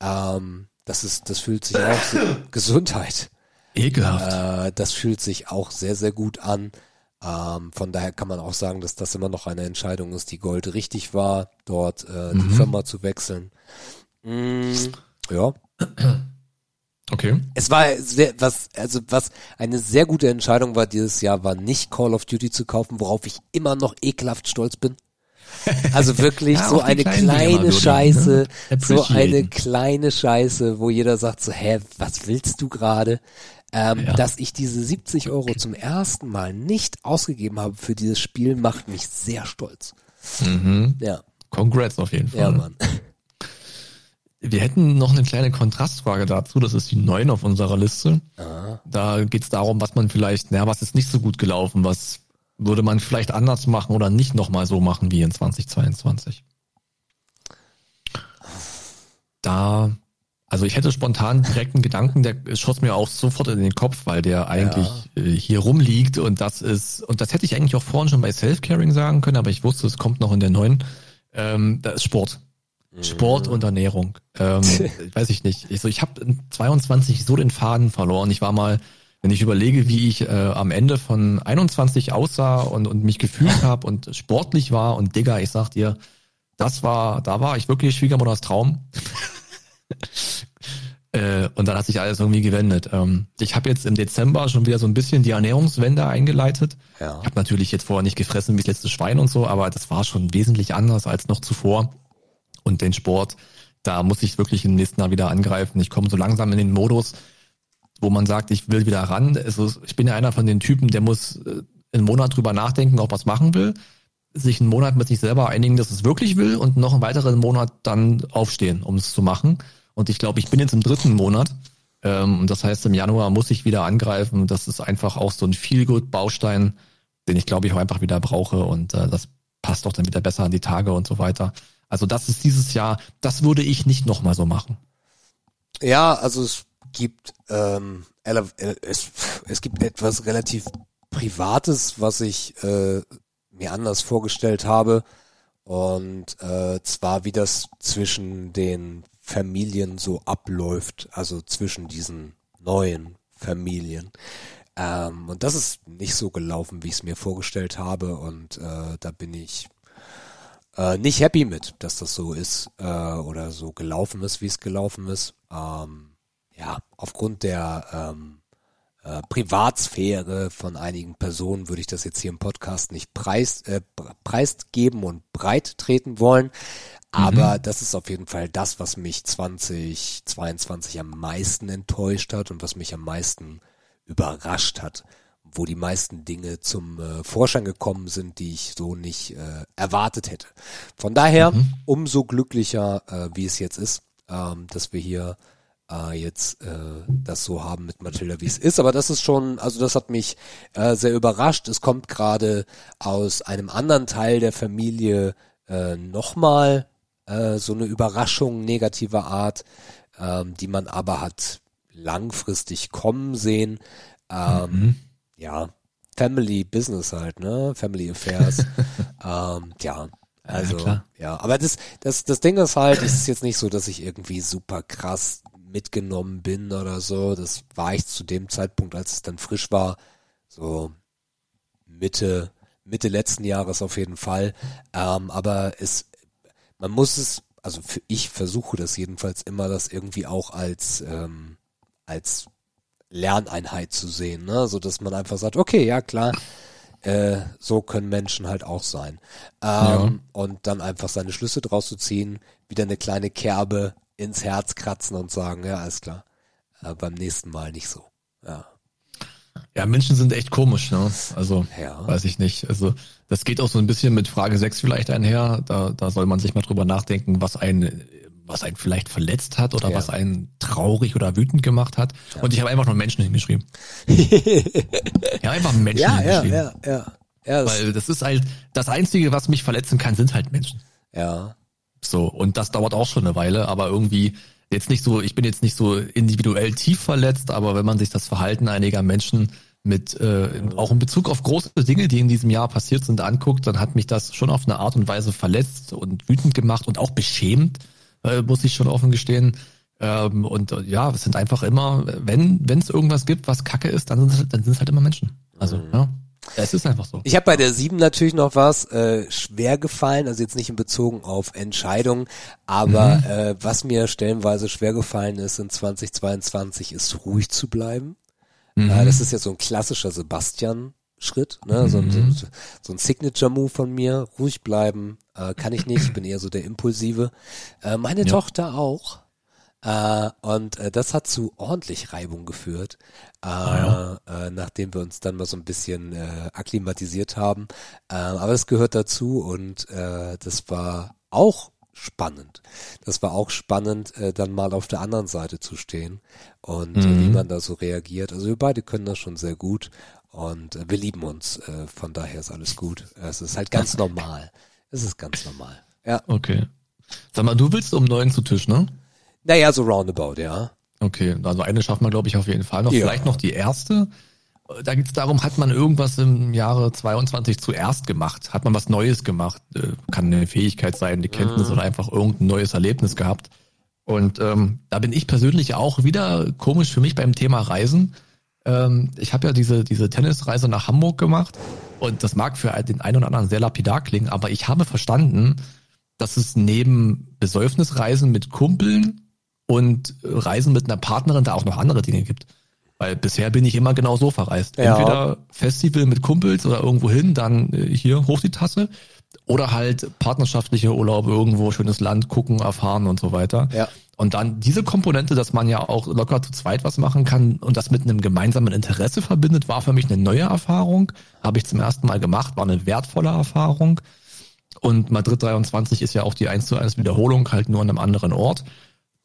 Ähm, das ist, das fühlt sich auch so, Gesundheit. Ekelhaft. Äh, das fühlt sich auch sehr, sehr gut an. Ähm, von daher kann man auch sagen, dass das immer noch eine Entscheidung ist, die Gold richtig war, dort äh, mhm. die Firma zu wechseln. Mm, ja. Okay. Es war sehr, was, also was eine sehr gute Entscheidung war dieses Jahr, war nicht Call of Duty zu kaufen, worauf ich immer noch ekelhaft stolz bin. Also wirklich ja, so eine kleine Scheiße, ne? so eine kleine Scheiße, wo jeder sagt so, hä, was willst du gerade? Ähm, ja. Dass ich diese 70 Euro zum ersten Mal nicht ausgegeben habe für dieses Spiel, macht mich sehr stolz. Mhm. Ja. Congrats auf jeden Fall. Ja, Mann. Wir hätten noch eine kleine Kontrastfrage dazu, das ist die 9 auf unserer Liste. Aha. Da geht es darum, was man vielleicht, naja, was ist nicht so gut gelaufen, was würde man vielleicht anders machen oder nicht nochmal so machen wie in 2022. Da also ich hätte spontan direkt einen Gedanken, der schoss mir auch sofort in den Kopf, weil der eigentlich ja. Äh, hier rumliegt und das ist, und das hätte ich eigentlich auch vorhin schon bei Self-Caring sagen können, aber ich wusste, es kommt noch in der neuen, ähm, da ist Sport. Sport und Ernährung. Ähm, weiß ich nicht. Ich, so, ich habe 22 so den Faden verloren. Ich war mal, wenn ich überlege, wie ich äh, am Ende von 21 aussah und, und mich gefühlt habe und sportlich war und Digga, ich sag dir, das war, da war ich wirklich Schwiegermutters Traum. äh, und dann hat sich alles irgendwie gewendet. Ähm, ich habe jetzt im Dezember schon wieder so ein bisschen die Ernährungswende eingeleitet. Ja. Ich habe natürlich jetzt vorher nicht gefressen wie das letzte Schwein und so, aber das war schon wesentlich anders als noch zuvor. Und den Sport, da muss ich wirklich im nächsten Jahr wieder angreifen. Ich komme so langsam in den Modus, wo man sagt, ich will wieder ran. Also ich bin ja einer von den Typen, der muss äh, einen Monat drüber nachdenken, ob was machen will sich einen Monat mit sich selber einigen, dass es wirklich will und noch einen weiteren Monat dann aufstehen, um es zu machen. Und ich glaube, ich bin jetzt im dritten Monat. Ähm, und das heißt, im Januar muss ich wieder angreifen. Das ist einfach auch so ein Feelgood-Baustein, den ich glaube ich auch einfach wieder brauche. Und äh, das passt doch dann wieder besser an die Tage und so weiter. Also das ist dieses Jahr, das würde ich nicht nochmal so machen. Ja, also es gibt ähm, es, es gibt etwas relativ Privates, was ich äh, mir anders vorgestellt habe. Und äh, zwar, wie das zwischen den Familien so abläuft, also zwischen diesen neuen Familien. Ähm, und das ist nicht so gelaufen, wie ich es mir vorgestellt habe. Und äh, da bin ich äh, nicht happy mit, dass das so ist äh, oder so gelaufen ist, wie es gelaufen ist. Ähm, ja, aufgrund der ähm, äh, Privatsphäre von einigen Personen würde ich das jetzt hier im Podcast nicht preis, äh, preisgeben und breit treten wollen. Aber mhm. das ist auf jeden Fall das, was mich 2022 am meisten enttäuscht hat und was mich am meisten überrascht hat, wo die meisten Dinge zum äh, Vorschein gekommen sind, die ich so nicht äh, erwartet hätte. Von daher mhm. umso glücklicher, äh, wie es jetzt ist, ähm, dass wir hier äh, jetzt äh, das so haben mit Matilda, wie es ist. Aber das ist schon, also das hat mich äh, sehr überrascht. Es kommt gerade aus einem anderen Teil der Familie äh, nochmal äh, so eine Überraschung negativer Art, ähm, die man aber hat langfristig kommen sehen. Ähm, mhm. Ja, Family Business halt, ne? Family Affairs. ähm, ja, also ja, ja, aber das das das Ding ist halt, es ist jetzt nicht so, dass ich irgendwie super krass mitgenommen bin oder so. Das war ich zu dem Zeitpunkt, als es dann frisch war, so Mitte, Mitte letzten Jahres auf jeden Fall. Ähm, aber es, man muss es, also für, ich versuche das jedenfalls immer, das irgendwie auch als, ähm, als Lerneinheit zu sehen, ne? so dass man einfach sagt, okay, ja klar, äh, so können Menschen halt auch sein. Ähm, ja. Und dann einfach seine Schlüsse draus zu ziehen, wieder eine kleine Kerbe ins Herz kratzen und sagen, ja, alles klar. Äh, beim nächsten Mal nicht so. Ja. Ja, Menschen sind echt komisch, ne? Also, ja. weiß ich nicht. Also, das geht auch so ein bisschen mit Frage 6 vielleicht einher. Da, da soll man sich mal drüber nachdenken, was einen, was einen vielleicht verletzt hat oder ja. was einen traurig oder wütend gemacht hat. Ja. Und ich habe einfach nur Menschen hingeschrieben. ja, einfach Menschen ja, hingeschrieben. Ja, ja, ja. ja das Weil das ist halt, das Einzige, was mich verletzen kann, sind halt Menschen. Ja. So, und das dauert auch schon eine Weile, aber irgendwie jetzt nicht so, ich bin jetzt nicht so individuell tief verletzt, aber wenn man sich das Verhalten einiger Menschen mit äh, auch in Bezug auf große Dinge, die in diesem Jahr passiert sind, anguckt, dann hat mich das schon auf eine Art und Weise verletzt und wütend gemacht und auch beschämt, äh, muss ich schon offen gestehen. Ähm, und äh, ja, es sind einfach immer, wenn wenn es irgendwas gibt, was Kacke ist, dann sind es dann sind es halt immer Menschen. Also mhm. ja. Es ist einfach so. Ich habe bei der 7 natürlich noch was äh, schwer gefallen, also jetzt nicht in Bezug auf Entscheidungen, aber mhm. äh, was mir stellenweise schwer gefallen ist in 2022 ist ruhig zu bleiben. Mhm. Äh, das ist ja so ein klassischer Sebastian Schritt, ne? Mhm. So, ein, so, so ein Signature-Move von mir, ruhig bleiben, äh, kann ich nicht, ich bin eher so der Impulsive. Äh, meine ja. Tochter auch. Äh, und äh, das hat zu ordentlich Reibung geführt, äh, ja. äh, nachdem wir uns dann mal so ein bisschen äh, akklimatisiert haben. Äh, aber es gehört dazu und äh, das war auch spannend. Das war auch spannend, äh, dann mal auf der anderen Seite zu stehen und äh, mhm. wie man da so reagiert. Also wir beide können das schon sehr gut und äh, wir lieben uns. Äh, von daher ist alles gut. Es ist halt ganz normal. Es ist ganz normal. Ja. Okay. Sag mal, du willst um neun zu Tisch, ne? Naja, so roundabout, ja. Okay, also eine schafft man, glaube ich, auf jeden Fall noch. Ja. Vielleicht noch die erste. da geht es darum, hat man irgendwas im Jahre 22 zuerst gemacht? Hat man was Neues gemacht? Äh, kann eine Fähigkeit sein, eine Kenntnis mhm. oder einfach irgendein neues Erlebnis gehabt. Und ähm, da bin ich persönlich auch wieder komisch für mich beim Thema Reisen. Ähm, ich habe ja diese, diese Tennisreise nach Hamburg gemacht und das mag für den einen oder anderen sehr lapidar klingen, aber ich habe verstanden, dass es neben Besäufnisreisen mit Kumpeln und Reisen mit einer Partnerin da auch noch andere Dinge gibt. Weil bisher bin ich immer genau so verreist. Ja. Entweder Festival mit Kumpels oder irgendwo hin, dann äh, hier hoch die Tasse. Oder halt partnerschaftliche Urlaube irgendwo, schönes Land gucken, erfahren und so weiter. Ja. Und dann diese Komponente, dass man ja auch locker zu zweit was machen kann und das mit einem gemeinsamen Interesse verbindet, war für mich eine neue Erfahrung. Habe ich zum ersten Mal gemacht, war eine wertvolle Erfahrung. Und Madrid 23 ist ja auch die 1 zu 1 Wiederholung, halt nur an einem anderen Ort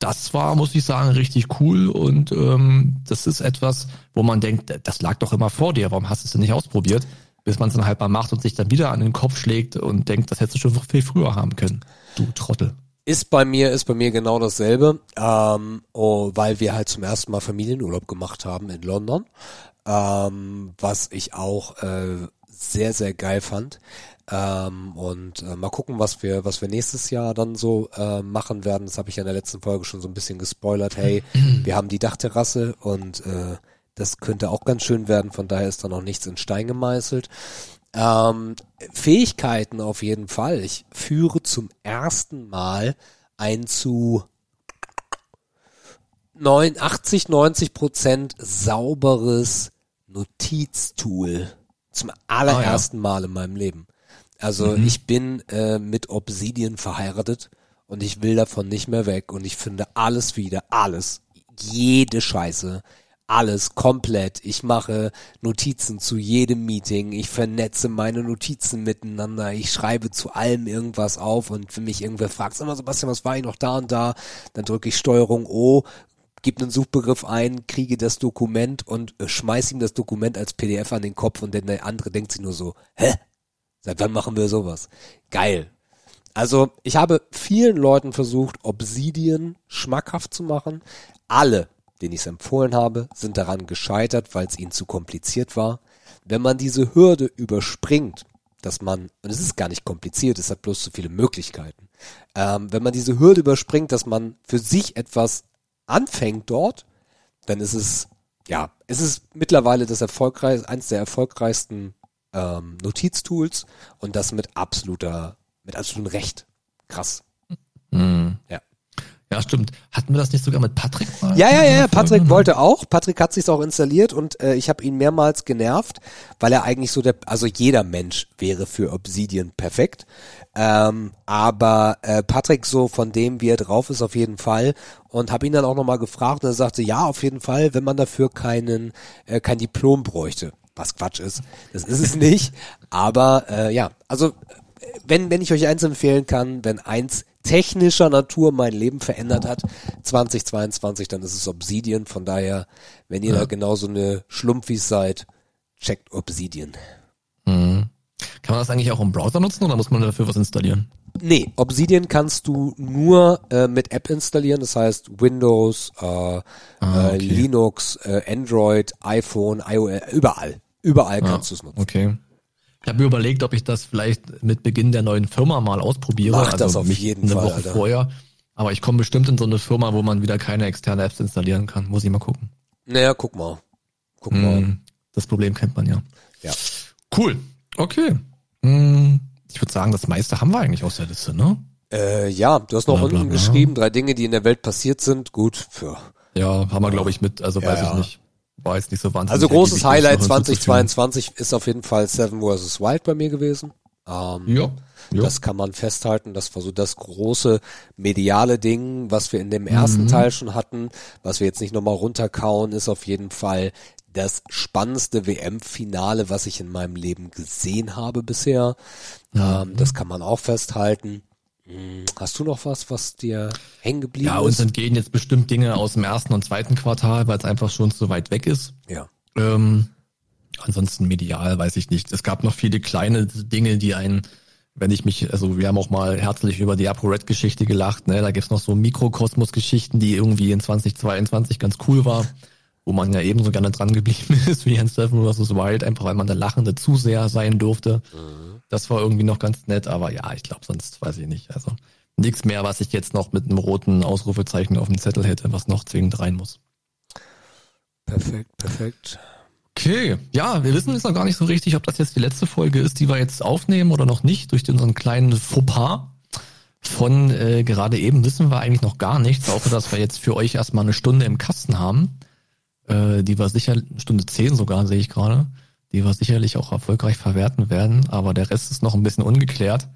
das war, muss ich sagen, richtig cool und ähm, das ist etwas, wo man denkt, das lag doch immer vor dir, warum hast du es denn nicht ausprobiert? Bis man es dann halt mal macht und sich dann wieder an den Kopf schlägt und denkt, das hättest du schon viel früher haben können, du Trottel. Ist bei mir, ist bei mir genau dasselbe, ähm, oh, weil wir halt zum ersten Mal Familienurlaub gemacht haben in London, ähm, was ich auch äh, sehr, sehr geil fand. Ähm, und äh, mal gucken, was wir, was wir nächstes Jahr dann so äh, machen werden. Das habe ich ja in der letzten Folge schon so ein bisschen gespoilert. Hey, wir haben die Dachterrasse und äh, das könnte auch ganz schön werden. Von daher ist da noch nichts in Stein gemeißelt. Ähm, Fähigkeiten auf jeden Fall. Ich führe zum ersten Mal ein zu 89, 90 Prozent sauberes Notiztool zum allerersten ah, ja. Mal in meinem Leben. Also mhm. ich bin äh, mit Obsidian verheiratet und ich will davon nicht mehr weg und ich finde alles wieder, alles, jede Scheiße, alles komplett. Ich mache Notizen zu jedem Meeting, ich vernetze meine Notizen miteinander, ich schreibe zu allem irgendwas auf und wenn mich irgendwer fragt, sag mal Sebastian, was war ich noch da und da, dann drücke ich Steuerung O, gebe einen Suchbegriff ein, kriege das Dokument und äh, schmeiß ihm das Dokument als PDF an den Kopf und der andere denkt sich nur so, hä? Seit wann machen wir sowas? Geil. Also ich habe vielen Leuten versucht, Obsidian schmackhaft zu machen. Alle, denen ich es empfohlen habe, sind daran gescheitert, weil es ihnen zu kompliziert war. Wenn man diese Hürde überspringt, dass man, und es ist gar nicht kompliziert, es hat bloß zu viele Möglichkeiten, ähm, wenn man diese Hürde überspringt, dass man für sich etwas anfängt dort, dann ist es, ja, es ist mittlerweile das erfolgreich, eines der erfolgreichsten ähm, Notiztools und das mit absoluter, mit absolutem Recht. Krass. Mhm. Ja. Ja, stimmt. Hatten wir das nicht sogar mit Patrick mal? Ja, ja, ja, Patrick wollte auch. Patrick hat sich's auch installiert und äh, ich habe ihn mehrmals genervt, weil er eigentlich so der, also jeder Mensch wäre für Obsidian perfekt. Ähm, aber äh, Patrick so von dem, wie er drauf ist, auf jeden Fall. Und habe ihn dann auch nochmal gefragt und er sagte, ja, auf jeden Fall, wenn man dafür keinen, äh, kein Diplom bräuchte was Quatsch ist. Das ist es nicht. Aber äh, ja, also wenn, wenn ich euch eins empfehlen kann, wenn eins technischer Natur mein Leben verändert hat, 2022, dann ist es Obsidian. Von daher, wenn ihr ja. da genauso eine Schlumpfis seid, checkt Obsidian. Mhm. Kann man das eigentlich auch im Browser nutzen oder muss man dafür was installieren? Nee, Obsidian kannst du nur äh, mit App installieren, das heißt Windows, äh, ah, äh, okay. Linux, äh, Android, iPhone, iOS, überall. Überall ja, kannst du es nutzen. Okay. Ich habe mir überlegt, ob ich das vielleicht mit Beginn der neuen Firma mal ausprobiere. Mach das also auf jeden eine Fall. Woche Alter. vorher. Aber ich komme bestimmt in so eine Firma, wo man wieder keine externe Apps installieren kann. Muss ich mal gucken. Naja, guck mal. Guck mal. Hm, das Problem kennt man ja. Ja. Cool. Okay. Hm, ich würde sagen, das meiste haben wir eigentlich aus der Liste, ne? Äh, ja, du hast noch bla, bla, unten bla. geschrieben, drei Dinge, die in der Welt passiert sind. Gut, für. Ja, haben wir, glaube ich, mit, also ja, weiß ich nicht. War jetzt nicht so wahnsinnig. Also großes Highlight 2022 ist auf jeden Fall Seven vs. Wild bei mir gewesen. Ähm, ja. Das kann man festhalten. Das war so das große mediale Ding, was wir in dem ersten mhm. Teil schon hatten. Was wir jetzt nicht nochmal runterkauen, ist auf jeden Fall das spannendste WM-Finale, was ich in meinem Leben gesehen habe bisher. Mhm. Ähm, das kann man auch festhalten. Hast du noch was, was dir hängen geblieben ist? Ja, uns entgehen jetzt bestimmt Dinge aus dem ersten und zweiten Quartal, weil es einfach schon so weit weg ist. Ja. Ähm, ansonsten medial weiß ich nicht. Es gab noch viele kleine Dinge, die einen, wenn ich mich, also wir haben auch mal herzlich über die ApoRed-Geschichte gelacht, ne? Da gibt's noch so Mikrokosmos-Geschichten, die irgendwie in 2022 ganz cool war. wo man ja ebenso gerne dran geblieben ist wie in Seven vs. Wild, einfach weil man der lachende Zuseher sein durfte. Mhm. Das war irgendwie noch ganz nett, aber ja, ich glaube, sonst weiß ich nicht. Also nichts mehr, was ich jetzt noch mit einem roten Ausrufezeichen auf dem Zettel hätte, was noch zwingend rein muss. Perfekt, perfekt. Okay, ja, wir wissen jetzt noch gar nicht so richtig, ob das jetzt die letzte Folge ist, die wir jetzt aufnehmen oder noch nicht, durch unseren kleinen Fauxpas. Von äh, gerade eben wissen wir eigentlich noch gar nichts, außer dass wir jetzt für euch erstmal eine Stunde im Kasten haben, äh, die wir sicher, Stunde zehn sogar, sehe ich gerade, die wir sicherlich auch erfolgreich verwerten werden, aber der Rest ist noch ein bisschen ungeklärt.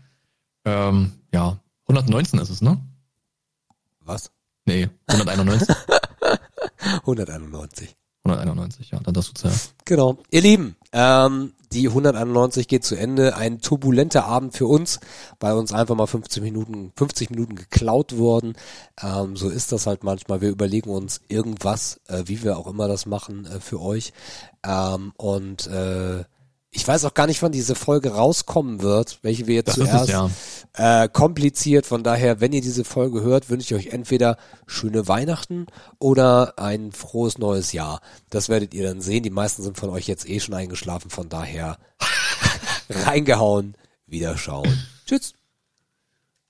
Ähm, ja, 119 ist es, ne? Was? Nee, 191. 191. 191, ja, dann das zuerst. Genau. Ihr Lieben, ähm, die 191 geht zu Ende. Ein turbulenter Abend für uns, bei uns einfach mal 50 Minuten, 50 Minuten geklaut worden. Ähm, so ist das halt manchmal. Wir überlegen uns irgendwas, äh, wie wir auch immer das machen, äh, für euch. Ähm, und äh, ich weiß auch gar nicht, wann diese Folge rauskommen wird, welche wir jetzt das zuerst es, ja. äh, kompliziert. Von daher, wenn ihr diese Folge hört, wünsche ich euch entweder schöne Weihnachten oder ein frohes neues Jahr. Das werdet ihr dann sehen. Die meisten sind von euch jetzt eh schon eingeschlafen. Von daher reingehauen, wieder schauen. Tschüss.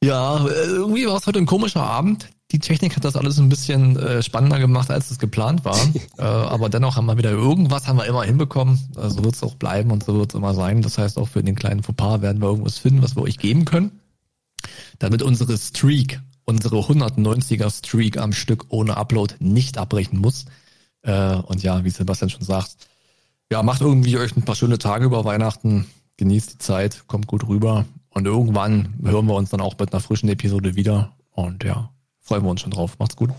Ja, äh, irgendwie war es heute ein komischer Abend die Technik hat das alles ein bisschen äh, spannender gemacht, als es geplant war. äh, aber dennoch haben wir wieder irgendwas haben wir immer hinbekommen. So also wird es auch bleiben und so wird es immer sein. Das heißt, auch für den kleinen Fauxpas werden wir irgendwas finden, was wir euch geben können. Damit unsere Streak, unsere 190er Streak am Stück ohne Upload nicht abbrechen muss. Äh, und ja, wie Sebastian schon sagt, ja, macht irgendwie euch ein paar schöne Tage über Weihnachten. Genießt die Zeit, kommt gut rüber. Und irgendwann hören wir uns dann auch mit einer frischen Episode wieder. Und ja, freuen wir uns schon drauf. Macht's gut.